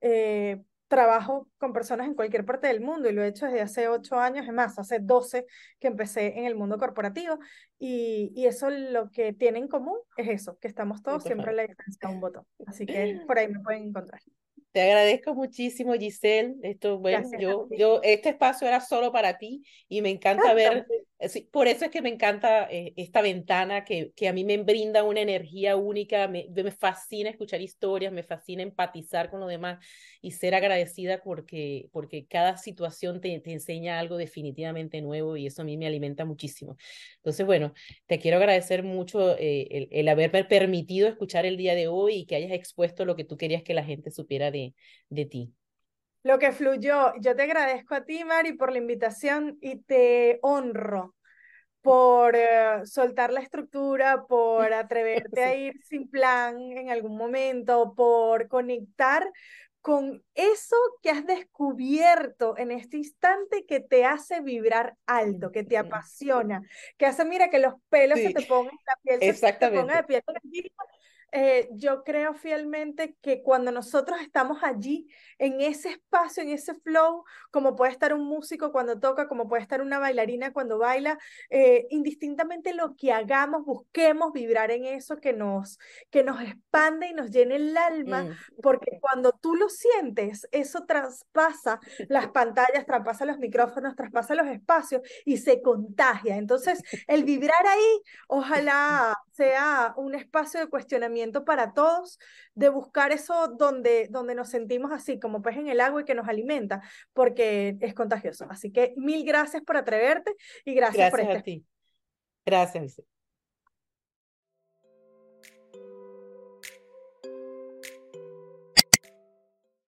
Eh, trabajo con personas en cualquier parte del mundo y lo he hecho desde hace ocho años, es más, hace doce que empecé en el mundo corporativo y, y eso lo que tiene en común es eso, que estamos todos siempre a la distancia de un botón. Así que [laughs] por ahí me pueden encontrar. Te agradezco muchísimo, Giselle. Esto, bueno, yo, yo, este espacio era solo para ti y me encanta [laughs] ver por eso es que me encanta eh, esta ventana que, que a mí me brinda una energía única, me, me fascina escuchar historias, me fascina empatizar con los demás y ser agradecida porque, porque cada situación te, te enseña algo definitivamente nuevo y eso a mí me alimenta muchísimo. Entonces, bueno, te quiero agradecer mucho eh, el, el, haberme permitido escuchar el día de hoy y que hayas expuesto lo que tú querías que la gente supiera de, de ti lo que fluyó. Yo te agradezco a ti, Mari, por la invitación y te honro por eh, soltar la estructura, por [laughs] atreverte a ir sin plan en algún momento, por conectar con eso que has descubierto en este instante que te hace vibrar alto, que te apasiona, que hace, mira, que los pelos se te pongan, la piel se te ponga de piel eh, yo creo fielmente que cuando nosotros estamos allí, en ese espacio, en ese flow, como puede estar un músico cuando toca, como puede estar una bailarina cuando baila, eh, indistintamente lo que hagamos, busquemos vibrar en eso que nos, que nos expande y nos llene el alma, mm. porque cuando tú lo sientes, eso traspasa las pantallas, traspasa los micrófonos, traspasa los espacios y se contagia. Entonces, el vibrar ahí, ojalá sea un espacio de cuestionamiento para todos, de buscar eso donde, donde nos sentimos así, como pues en el agua y que nos alimenta, porque es contagioso. Así que mil gracias por atreverte y gracias, por este. a ti. Gracias.